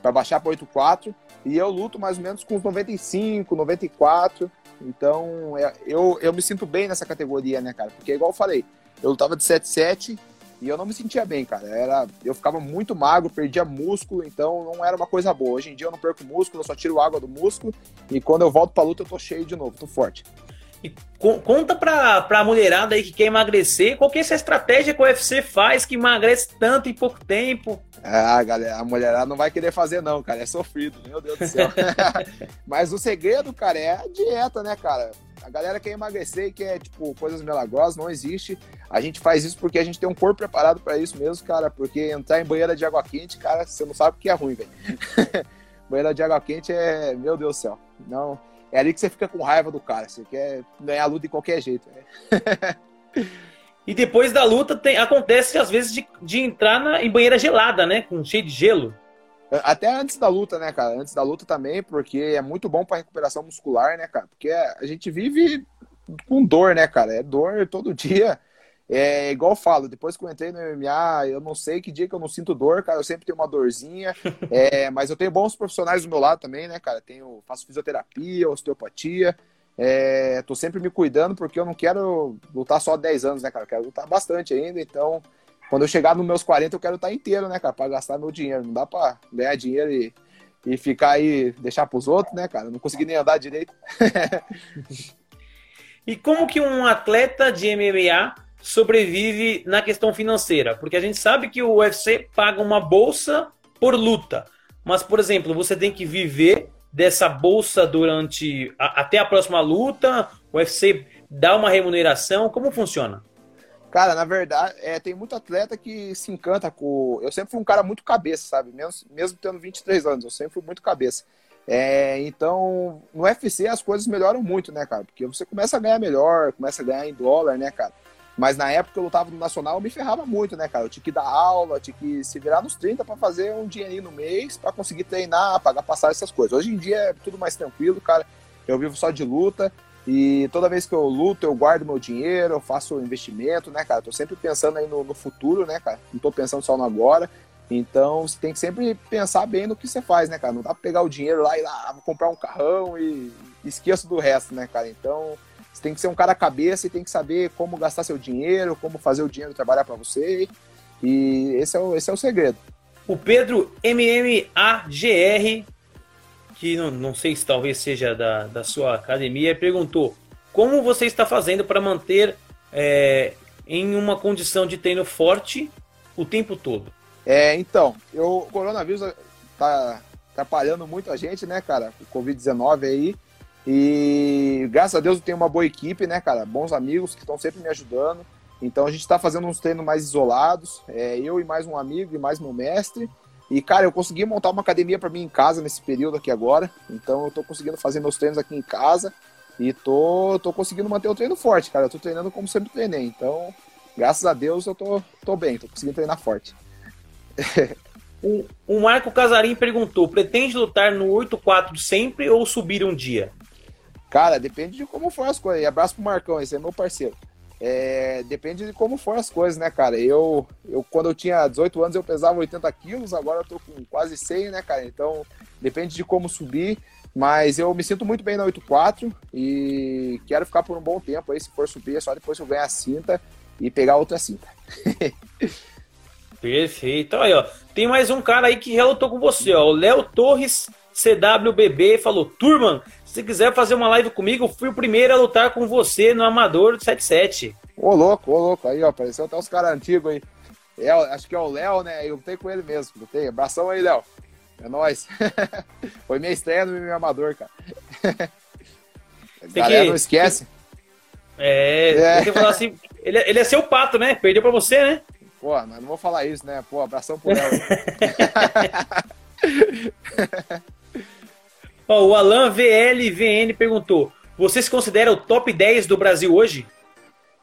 para baixar para 8,4, e eu luto mais ou menos com uns 95, 94, então é, eu, eu me sinto bem nessa categoria, né, cara, porque igual eu falei, eu lutava de 7,7 e eu não me sentia bem, cara, era, eu ficava muito magro, perdia músculo, então não era uma coisa boa. Hoje em dia eu não perco músculo, eu só tiro água do músculo, e quando eu volto pra luta eu tô cheio de novo, tô forte. E conta pra, pra mulherada aí que quer emagrecer, qual que é essa estratégia que o UFC faz que emagrece tanto em pouco tempo? Ah, galera, a mulherada não vai querer fazer não, cara, é sofrido, meu Deus do céu. Mas o segredo, cara, é a dieta, né, cara? A galera quer emagrecer e quer, tipo, coisas milagrosas, não existe. A gente faz isso porque a gente tem um corpo preparado para isso mesmo, cara, porque entrar em banheira de água quente, cara, você não sabe o que é ruim, velho. banheira de água quente é, meu Deus do céu, não é ali que você fica com raiva do cara. Você quer ganhar a luta de qualquer jeito. Né? e depois da luta tem, acontece às vezes de, de entrar na, em banheira gelada, né? Com cheio de gelo. Até antes da luta, né, cara? Antes da luta também, porque é muito bom para recuperação muscular, né, cara? Porque a gente vive com dor, né, cara? É dor todo dia. É igual eu falo, depois que eu entrei no MMA, eu não sei que dia que eu não sinto dor, cara. Eu sempre tenho uma dorzinha. é, mas eu tenho bons profissionais do meu lado também, né, cara? Tenho, faço fisioterapia, osteopatia. É, tô sempre me cuidando porque eu não quero lutar só 10 anos, né, cara? Eu quero lutar bastante ainda. Então, quando eu chegar nos meus 40, eu quero estar inteiro, né, cara? Pra gastar meu dinheiro. Não dá pra ganhar dinheiro e, e ficar aí, deixar pros outros, né, cara? Não consegui nem andar direito. e como que um atleta de MMA sobrevive na questão financeira? Porque a gente sabe que o UFC paga uma bolsa por luta. Mas, por exemplo, você tem que viver dessa bolsa durante a, até a próxima luta? O UFC dá uma remuneração? Como funciona? Cara, na verdade, é, tem muito atleta que se encanta com. Eu sempre fui um cara muito cabeça, sabe? Mesmo, mesmo tendo 23 anos, eu sempre fui muito cabeça. É, então, no UFC as coisas melhoram muito, né, cara? Porque você começa a ganhar melhor, começa a ganhar em dólar, né, cara? Mas na época eu lutava no Nacional, eu me ferrava muito, né, cara? Eu tinha que dar aula, tinha que se virar nos 30 para fazer um dinheirinho no mês, para conseguir treinar, pagar passagem, essas coisas. Hoje em dia é tudo mais tranquilo, cara. Eu vivo só de luta e toda vez que eu luto, eu guardo meu dinheiro, eu faço investimento, né, cara? tô sempre pensando aí no, no futuro, né, cara? Não tô pensando só no agora. Então, você tem que sempre pensar bem no que você faz, né, cara? Não dá pra pegar o dinheiro lá e lá, vou comprar um carrão e esqueço do resto, né, cara? Então, você tem que ser um cara cabeça e tem que saber como gastar seu dinheiro, como fazer o dinheiro trabalhar para você. E esse é, o, esse é o segredo. O Pedro MMAGR, que não, não sei se talvez seja da, da sua academia, perguntou: como você está fazendo para manter é, em uma condição de treino forte o tempo todo? É, então, eu, o coronavírus tá atrapalhando muito a gente, né, cara? O Covid-19 aí. E graças a Deus eu tenho uma boa equipe, né, cara? Bons amigos que estão sempre me ajudando. Então a gente está fazendo uns treinos mais isolados, é, eu e mais um amigo e mais meu mestre. E, cara, eu consegui montar uma academia para mim em casa nesse período aqui agora. Então eu tô conseguindo fazer meus treinos aqui em casa. E tô, tô conseguindo manter o treino forte, cara. Eu tô treinando como sempre treinei. Então, graças a Deus eu tô, tô bem, tô conseguindo treinar forte. o, o Marco Casarim perguntou: pretende lutar no 8-4 sempre ou subir um dia? Cara, depende de como for as coisas. E abraço pro Marcão, esse é meu parceiro. É, depende de como for as coisas, né, cara? Eu, eu, quando eu tinha 18 anos, eu pesava 80 quilos, agora eu tô com quase 100, né, cara? Então, depende de como subir. Mas eu me sinto muito bem na 8-4 e quero ficar por um bom tempo aí. Se for subir, é só depois eu ganhar a cinta e pegar outra cinta. Perfeito. Aí, ó. Tem mais um cara aí que relutou com você, ó. O Léo Torres CWBB falou: Turman, se quiser fazer uma live comigo, fui o primeiro a lutar com você no Amador 77. Ô, louco, ô, louco. Aí, ó, apareceu até os caras antigos aí. É, acho que é o Léo, né? Eu lutei com ele mesmo. Lutei. Abração aí, Léo. É nóis. Foi minha estreia no meu amador, cara. Galera, que... não esquece. É, é. falar assim, ele, ele é seu pato, né? Perdeu pra você, né? Pô, mas não vou falar isso, né? Pô, abração pro Léo. Ó, o Alan VLVN perguntou: Você se considera o top 10 do Brasil hoje?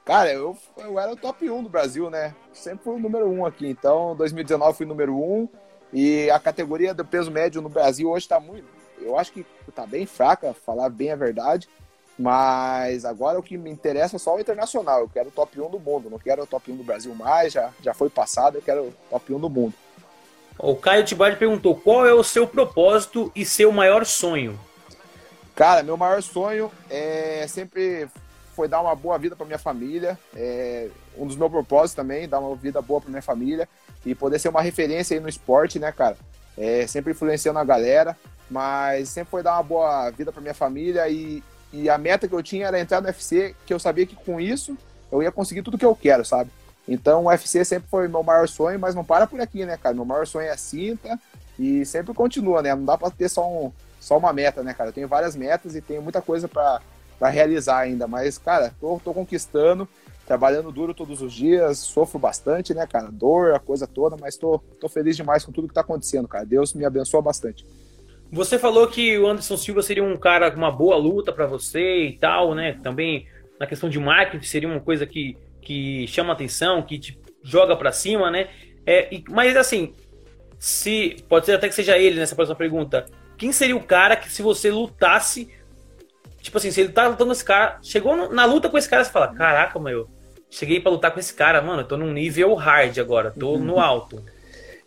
Cara, eu, eu era o top 1 do Brasil, né? Sempre fui o número 1 aqui. Então, 2019 fui número 1. E a categoria do peso médio no Brasil hoje está muito. Eu acho que está bem fraca, falar bem a verdade. Mas agora o que me interessa é só o internacional. Eu quero o top 1 do mundo. Não quero o top 1 do Brasil mais, já, já foi passado, eu quero o top 1 do mundo. O Caio Tibardi perguntou: qual é o seu propósito e seu maior sonho? Cara, meu maior sonho é sempre foi dar uma boa vida para minha família. É um dos meus propósitos também, dar uma vida boa para minha família e poder ser uma referência aí no esporte, né, cara? É, sempre influenciando a galera, mas sempre foi dar uma boa vida para minha família e, e a meta que eu tinha era entrar no UFC, que eu sabia que com isso eu ia conseguir tudo que eu quero, sabe? Então o UFC sempre foi meu maior sonho, mas não para por aqui, né, cara? Meu maior sonho é a cinta e sempre continua, né? Não dá para ter só, um, só uma meta, né, cara? Eu tenho várias metas e tenho muita coisa para realizar ainda, mas, cara, tô, tô conquistando trabalhando duro todos os dias, sofro bastante, né, cara? Dor, a coisa toda, mas tô, tô feliz demais com tudo que tá acontecendo, cara. Deus me abençoa bastante. Você falou que o Anderson Silva seria um cara com uma boa luta para você e tal, né? Também na questão de marketing seria uma coisa que, que chama atenção, que te joga para cima, né? É, e, mas assim, se pode ser até que seja ele nessa próxima pergunta. Quem seria o cara que se você lutasse, tipo assim, se ele tá lutando com esse cara, chegou na luta com esse cara, você fala, caraca, meu, cheguei para lutar com esse cara, mano, eu tô num nível hard agora, tô no uhum. alto.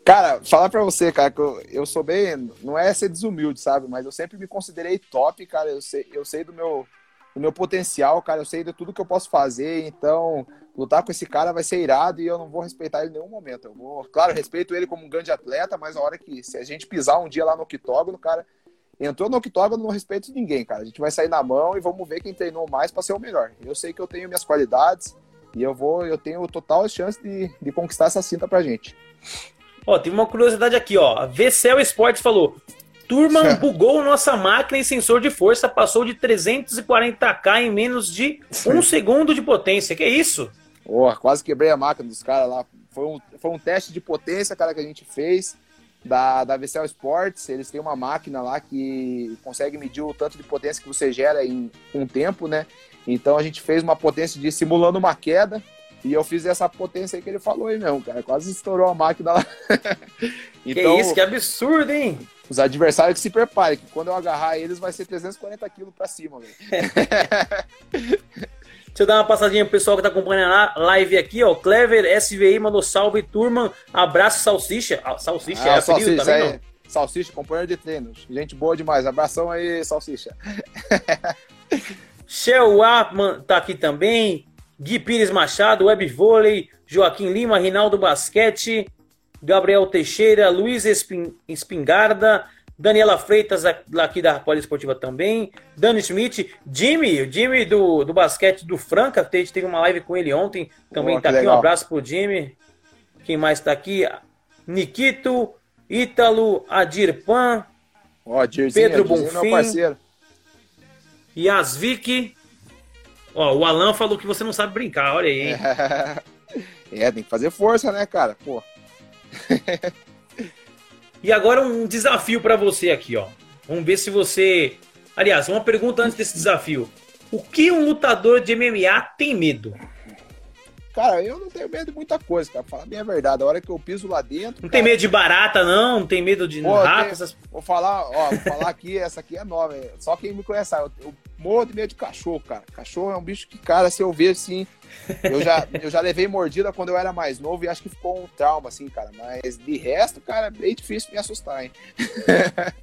Cara, falar pra você, cara, que eu, eu sou bem. Não é ser desumilde, sabe? Mas eu sempre me considerei top, cara. Eu sei, eu sei do meu, do meu potencial, cara. Eu sei de tudo que eu posso fazer. Então, lutar com esse cara vai ser irado e eu não vou respeitar ele em nenhum momento. Eu vou, claro, respeito ele como um grande atleta, mas a hora que, se a gente pisar um dia lá no octógono, cara, entrou no octógono, não respeito ninguém, cara. A gente vai sair na mão e vamos ver quem treinou mais para ser o melhor. Eu sei que eu tenho minhas qualidades e eu vou, eu tenho total chance de, de conquistar essa cinta pra gente. Ó, tem uma curiosidade aqui, ó. VCL Esportes falou: Turman bugou nossa máquina em sensor de força, passou de 340k em menos de um segundo de potência. Que é isso? Porra, quase quebrei a máquina dos caras lá. Foi um, foi um teste de potência, cara, que a gente fez da, da VCL Sports. Eles têm uma máquina lá que consegue medir o tanto de potência que você gera em um tempo, né? Então a gente fez uma potência de simulando uma queda. E eu fiz essa potência aí que ele falou aí mesmo, cara. Quase estourou a máquina lá. então, que isso, que absurdo, hein? Os adversários que se preparem, que quando eu agarrar eles vai ser 340 quilos pra cima, velho. Deixa eu dar uma passadinha pro pessoal que tá acompanhando a live aqui, ó. Clever SVI mandou salve, turma. Abraço, Salsicha. Ah, salsicha ah, é salsicha, também, é, Salsicha, companheiro de treinos. Gente boa demais. Abração aí, Salsicha. Shell tá aqui também. Gui Pires Machado, Web Vôlei, Joaquim Lima, Rinaldo Basquete, Gabriel Teixeira, Luiz Espingarda, Daniela Freitas, aqui da Poliesportiva também, Dani Schmidt, Jimmy, o Jimmy do, do basquete do Franca, a gente teve uma live com ele ontem, também está aqui, um abraço pro Jimmy. Quem mais está aqui? Nikito, Ítalo, Adirpan, oh, Pedro Bonfim, Yasvik. Ó, o Alan falou que você não sabe brincar, olha aí, hein? É, tem que fazer força, né, cara? Pô. e agora um desafio para você aqui, ó. Vamos ver se você. Aliás, uma pergunta antes desse desafio. O que um lutador de MMA tem medo? Cara, eu não tenho medo de muita coisa, cara. Falar bem a verdade. A hora que eu piso lá dentro. Não cara... tem medo de barata, não? Não tem medo de Pô, rato? Tenho... Essas... Vou falar, ó, vou falar aqui, essa aqui é nova. Só quem me conhece sabe. Eu, eu morro de medo de cachorro, cara. Cachorro é um bicho que, cara, se eu ver assim. Eu já, eu já levei mordida quando eu era mais novo e acho que ficou um trauma, assim, cara. Mas de resto, cara, é bem difícil me assustar, hein?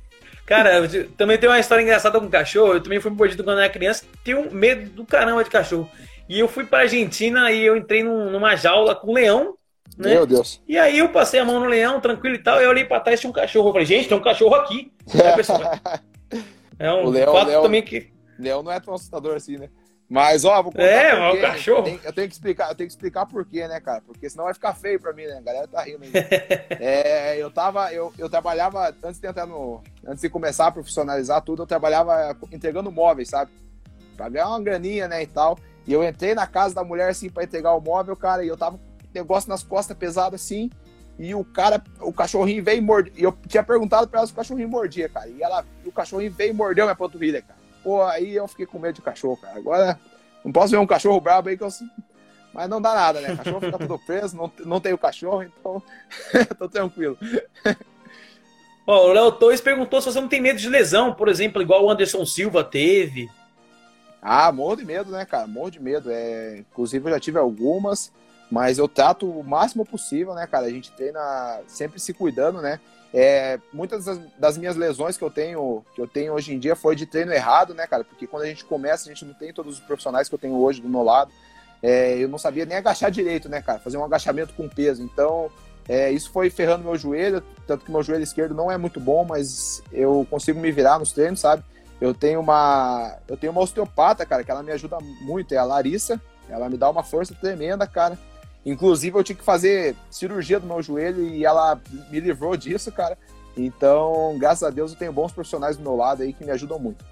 Cara, também tem uma história engraçada com cachorro. Eu também fui mordido quando eu era criança. Tenho medo do caramba de cachorro. E eu fui pra Argentina e eu entrei num, numa jaula com um leão. Né? Meu Deus. E aí eu passei a mão no leão, tranquilo e tal, e eu olhei pra trás tinha um cachorro. Eu falei, gente, tem um cachorro aqui. é um o leão, fato leão, também que. Leão não é tão assustador assim, né? Mas, ó, vou contar. É, mas o cachorro. Eu tenho, eu tenho, que explicar, eu tenho que explicar por quê, né, cara? Porque senão vai ficar feio pra mim, né? A galera tá rindo aí. é, eu tava, eu, eu trabalhava, antes de entrar no. Antes de começar a profissionalizar tudo, eu trabalhava entregando móveis, sabe? Pra ganhar uma graninha, né, e tal. E eu entrei na casa da mulher, assim, pra entregar o móvel, cara, e eu tava com negócio nas costas pesado assim. E o cara, o cachorrinho veio e mordeu. E eu tinha perguntado pra ela se o cachorrinho mordia, cara. E ela, o cachorrinho veio e mordeu minha panturrilha, cara. Pô, aí eu fiquei com medo de cachorro, cara. Agora, não posso ver um cachorro brabo aí que eu. Mas não dá nada, né? O cachorro fica tudo preso, não, não tem o cachorro, então tô tranquilo. Ó, o Léo Torres perguntou se você não tem medo de lesão, por exemplo, igual o Anderson Silva teve. Ah, morro de medo, né, cara? Morro de medo. É... Inclusive, eu já tive algumas, mas eu trato o máximo possível, né, cara? A gente treina sempre se cuidando, né? É, muitas das, das, minhas lesões que eu tenho que eu tenho hoje em dia foi de treino errado, né, cara? Porque quando a gente começa, a gente não tem todos os profissionais que eu tenho hoje do meu lado. É, eu não sabia nem agachar direito, né, cara? Fazer um agachamento com peso. Então, é, isso foi ferrando meu joelho, tanto que meu joelho esquerdo não é muito bom, mas eu consigo me virar nos treinos, sabe? Eu tenho uma eu tenho uma osteopata, cara, que ela me ajuda muito, é a Larissa. Ela me dá uma força tremenda, cara. Inclusive, eu tinha que fazer cirurgia do meu joelho e ela me livrou disso, cara. Então, graças a Deus, eu tenho bons profissionais do meu lado aí que me ajudam muito.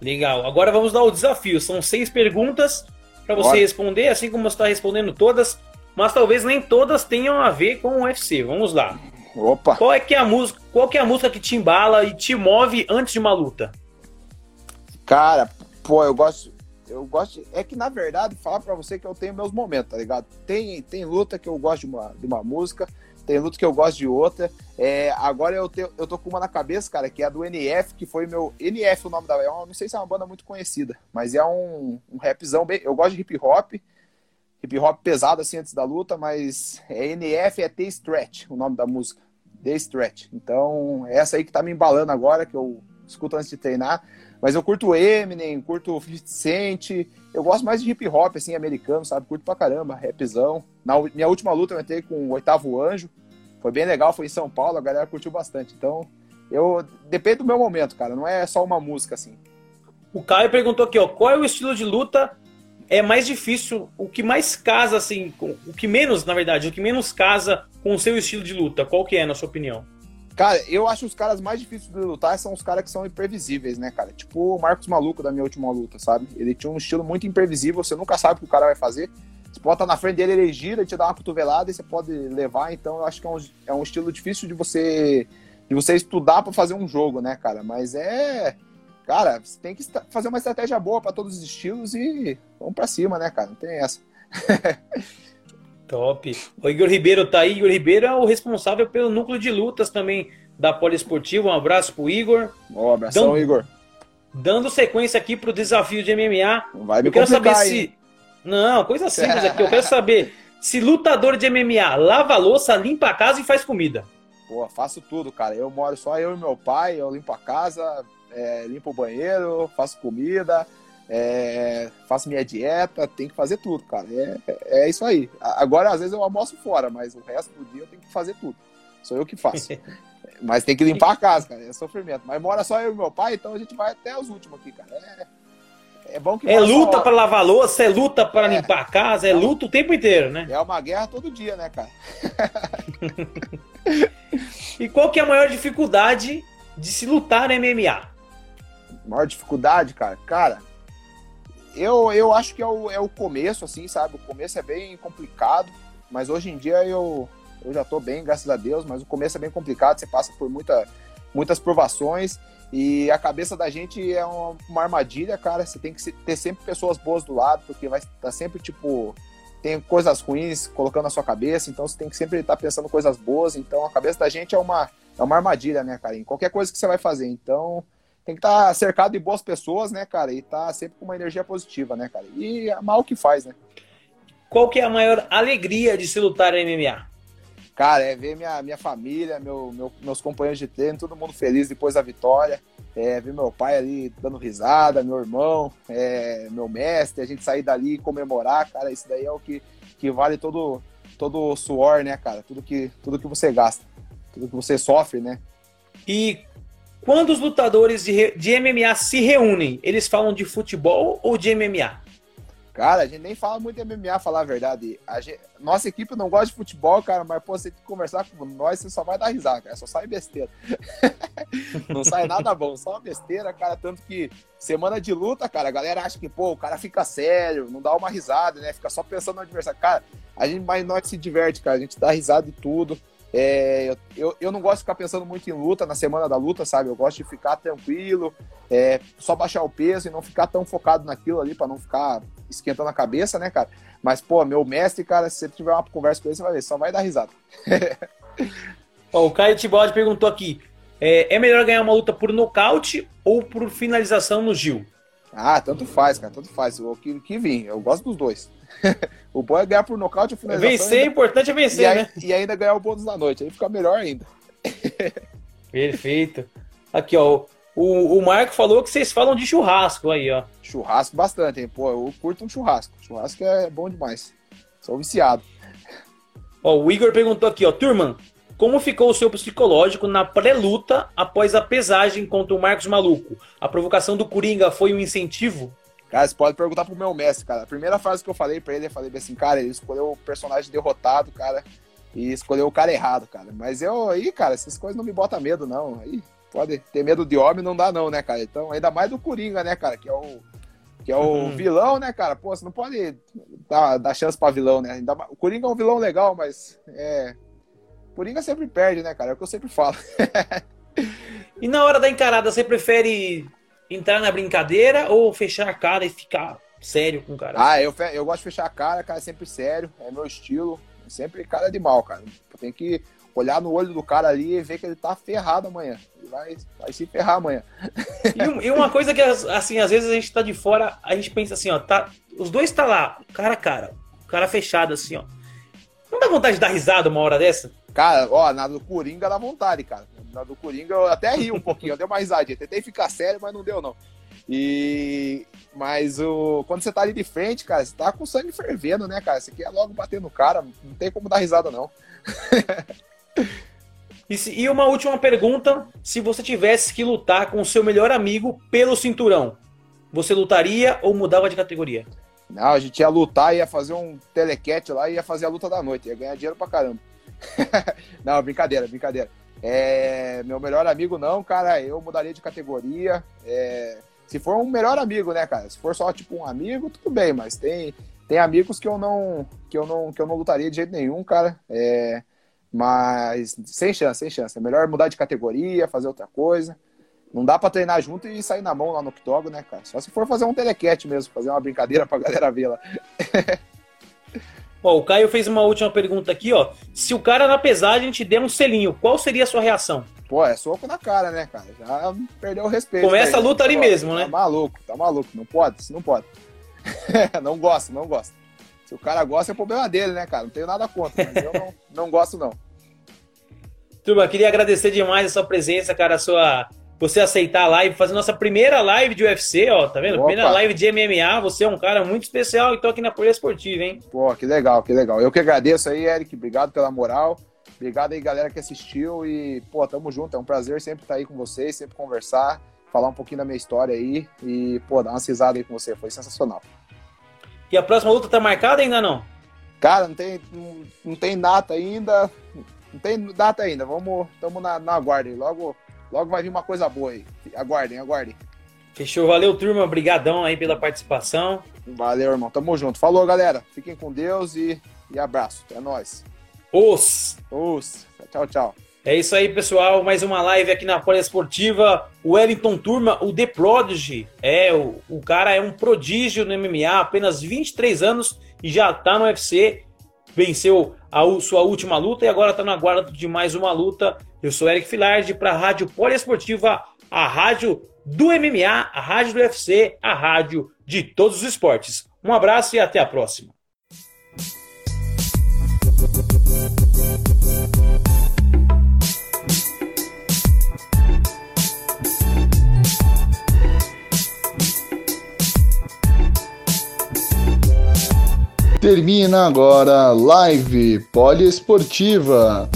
Legal. Agora vamos dar o desafio. São seis perguntas para você Bora. responder, assim como você está respondendo todas, mas talvez nem todas tenham a ver com o UFC. Vamos lá. Opa. Qual é que é a música? Qual que é a música que te embala e te move antes de uma luta? Cara, pô, eu gosto eu gosto. É que, na verdade, falar para você que eu tenho meus momentos, tá ligado? Tem, tem luta que eu gosto de uma, de uma música, tem luta que eu gosto de outra. É, agora eu, te, eu tô com uma na cabeça, cara, que é a do NF, que foi meu. NF, o nome da. Eu não sei se é uma banda muito conhecida, mas é um, um rapzão bem. Eu gosto de hip hop. Hip hop pesado assim antes da luta, mas é NF é The Stretch, o nome da música. The Stretch. Então, é essa aí que tá me embalando agora, que eu escuto antes de treinar. Mas eu curto Eminem, curto 50 Cent, eu gosto mais de hip hop, assim, americano, sabe? Curto pra caramba, rapzão. Na minha última luta eu entrei com o Oitavo Anjo, foi bem legal, foi em São Paulo, a galera curtiu bastante. Então, eu... Depende do meu momento, cara, não é só uma música, assim. O Caio perguntou aqui, ó, qual é o estilo de luta é mais difícil, o que mais casa, assim, o que menos, na verdade, o que menos casa com o seu estilo de luta, qual que é, na sua opinião? Cara, eu acho os caras mais difíceis de lutar são os caras que são imprevisíveis, né, cara? Tipo o Marcos Maluco da minha última luta, sabe? Ele tinha um estilo muito imprevisível, você nunca sabe o que o cara vai fazer. Você pode estar na frente dele, ele gira, te dá uma cotovelada e você pode levar. Então eu acho que é um, é um estilo difícil de você de você estudar para fazer um jogo, né, cara? Mas é. Cara, você tem que fazer uma estratégia boa para todos os estilos e vamos para cima, né, cara? Não tem essa. Top. O Igor Ribeiro tá aí. Igor Ribeiro é o responsável pelo núcleo de lutas também da Poliesportiva. Um abraço pro Igor. Um abração, dando, Igor. Dando sequência aqui pro desafio de MMA. Vai me eu quero saber se. Hein? Não, coisa simples aqui. Eu quero saber se lutador de MMA lava a louça, limpa a casa e faz comida. Pô, faço tudo, cara. Eu moro só eu e meu pai. Eu limpo a casa, é, limpo o banheiro, faço comida é, faço minha dieta, tem que fazer tudo, cara. É, é isso aí. Agora, às vezes, eu almoço fora, mas o resto do dia eu tenho que fazer tudo. Sou eu que faço. mas tem que limpar a casa, cara. É sofrimento. Mas mora só eu e meu pai, então a gente vai até os últimos aqui, cara. É, é bom que. É luta para lavar louça, é luta para é, limpar a casa, é, é luta o tempo inteiro, né? É uma guerra todo dia, né, cara? e qual que é a maior dificuldade de se lutar no MMA? Maior dificuldade, cara? Cara, eu, eu acho que é o, é o começo, assim, sabe? O começo é bem complicado, mas hoje em dia eu, eu já tô bem, graças a Deus, mas o começo é bem complicado, você passa por muita, muitas provações e a cabeça da gente é uma, uma armadilha, cara. Você tem que ter sempre pessoas boas do lado, porque vai estar tá sempre, tipo, tem coisas ruins colocando na sua cabeça, então você tem que sempre estar tá pensando coisas boas. Então a cabeça da gente é uma, é uma armadilha, né, cara? Em qualquer coisa que você vai fazer. Então tem que estar tá cercado de boas pessoas, né, cara? E tá sempre com uma energia positiva, né, cara? E é mal que faz, né? Qual que é a maior alegria de se lutar em MMA? Cara, é ver minha, minha família, meu, meu, meus companheiros de treino, todo mundo feliz depois da vitória. É, ver meu pai ali dando risada, meu irmão, é, meu mestre, a gente sair dali e comemorar, cara, isso daí é o que, que vale todo, todo o suor, né, cara? Tudo que, tudo que você gasta, tudo que você sofre, né? E quando os lutadores de, de MMA se reúnem, eles falam de futebol ou de MMA? Cara, a gente nem fala muito de MMA, falar a verdade. A gente, nossa equipe não gosta de futebol, cara, mas pô, você conversar com nós, você só vai dar risada, cara. Só sai besteira. não sai nada bom, só besteira, cara. Tanto que semana de luta, cara, a galera acha que, pô, o cara fica sério, não dá uma risada, né? Fica só pensando no adversário. Cara, a gente, mas nós se diverte, cara. A gente dá risada e tudo. É, eu, eu não gosto de ficar pensando muito em luta, na semana da luta, sabe? Eu gosto de ficar tranquilo, é, só baixar o peso e não ficar tão focado naquilo ali para não ficar esquentando a cabeça, né, cara? Mas, pô, meu mestre, cara, se você tiver uma conversa com ele, você vai ver, só vai dar risada. Ó, o Caio Tibaldi perguntou aqui: é, é, melhor ganhar uma luta por nocaute ou por finalização no Gil? Ah, tanto faz, cara, tanto faz. O que, que vim, eu gosto dos dois. o bom é ganhar por nocaute ou finalização. Vencer, ainda... importante é vencer, e né? e ainda ganhar o bônus da noite, aí fica melhor ainda. Perfeito. Aqui, ó. O, o Marco falou que vocês falam de churrasco aí, ó. Churrasco bastante, hein? Pô, eu curto um churrasco. Churrasco é bom demais. Sou viciado. Ó, o Igor perguntou aqui, ó. Turma, como ficou o seu psicológico na pré-luta após a pesagem contra o Marcos Maluco? A provocação do Coringa foi um incentivo? Cara, você pode perguntar pro meu mestre, cara. A primeira frase que eu falei pra ele, eu falei assim, cara, ele escolheu o personagem derrotado, cara, e escolheu o cara errado, cara. Mas eu, aí, cara, essas coisas não me botam medo, não. Aí, pode ter medo de homem, não dá não, né, cara? Então, ainda mais do Coringa, né, cara, que é o que é o uhum. vilão, né, cara? Pô, você não pode dar, dar chance pra vilão, né? Ainda mais, o Coringa é um vilão legal, mas é Coringa sempre perde, né, cara? É o que eu sempre falo. e na hora da encarada, você prefere entrar na brincadeira ou fechar a cara e ficar sério com o cara? Ah, eu, eu gosto de fechar a cara, cara, sempre sério, é meu estilo. Sempre cara de mal, cara. Tem que olhar no olho do cara ali e ver que ele tá ferrado amanhã. Ele vai, vai se ferrar amanhã. E, e, uma coisa que, assim, às vezes a gente tá de fora, a gente pensa assim, ó, tá, os dois tá lá, cara a cara, cara fechado assim, ó. Não dá vontade de dar risada uma hora dessa? Cara, ó, na do Coringa dá vontade, cara. Na do Coringa eu até ri um pouquinho, eu dei uma risadinha. Tentei ficar sério, mas não deu, não. E. Mas o. Quando você tá ali de frente, cara, você tá com o sangue fervendo, né, cara? Você quer logo bater no cara, não tem como dar risada, não. E, se, e uma última pergunta: se você tivesse que lutar com o seu melhor amigo pelo cinturão, você lutaria ou mudava de categoria? Não, a gente ia lutar, ia fazer um telecat lá e ia fazer a luta da noite, ia ganhar dinheiro pra caramba. não, brincadeira, brincadeira. É, meu melhor amigo não, cara, eu mudaria de categoria. É, se for um melhor amigo, né, cara? Se for só tipo um amigo, tudo bem, mas tem tem amigos que eu não que eu não que eu não lutaria de jeito nenhum, cara. É, mas sem chance, sem chance. É melhor mudar de categoria, fazer outra coisa. Não dá para treinar junto e sair na mão lá no octógono, né, cara? Só se for fazer um telequete mesmo, fazer uma brincadeira pra galera lá. Ó, o Caio fez uma última pergunta aqui, ó. Se o cara na pesagem te der um selinho, qual seria a sua reação? Pô, é soco na cara, né, cara? Já perdeu o respeito. Começa aí, a luta ali mesmo, né? Tá maluco, tá maluco. Não pode, não pode. não gosto, não gosto. Se o cara gosta, é problema dele, né, cara? Não tenho nada contra, mas eu não, não gosto, não. Turma, queria agradecer demais a sua presença, cara, a sua. Você aceitar a live, fazer nossa primeira live de UFC, ó, tá vendo? Opa. Primeira live de MMA, você é um cara muito especial e tô aqui na Folha Esportiva, hein? Pô, que legal, que legal. Eu que agradeço aí, Eric, obrigado pela moral. Obrigado aí, galera que assistiu e, pô, tamo junto. É um prazer sempre estar aí com vocês, sempre conversar, falar um pouquinho da minha história aí e, pô, dar uma risada aí com você. Foi sensacional. E a próxima luta tá marcada ainda não? Cara, não tem, não, não tem data ainda. Não tem data ainda. Vamos, estamos na, na aguardem. Logo, logo vai vir uma coisa boa aí. Aguardem, aguardem. Fechou. Valeu, turma. Obrigadão aí pela participação. Valeu, irmão. Tamo junto. Falou, galera. Fiquem com Deus e, e abraço. É nóis. Os. Os. Tchau, tchau. É isso aí, pessoal. Mais uma live aqui na Poliesportiva. O Wellington Turma, o The Prodigy. É, o, o cara é um prodígio no MMA, apenas 23 anos e já tá no UFC. Venceu a sua última luta e agora tá na guarda de mais uma luta. Eu sou Eric Filardi para a Rádio Poliesportiva, a rádio do MMA, a rádio do UFC, a rádio de todos os esportes. Um abraço e até a próxima. Termina agora Live Poliesportiva.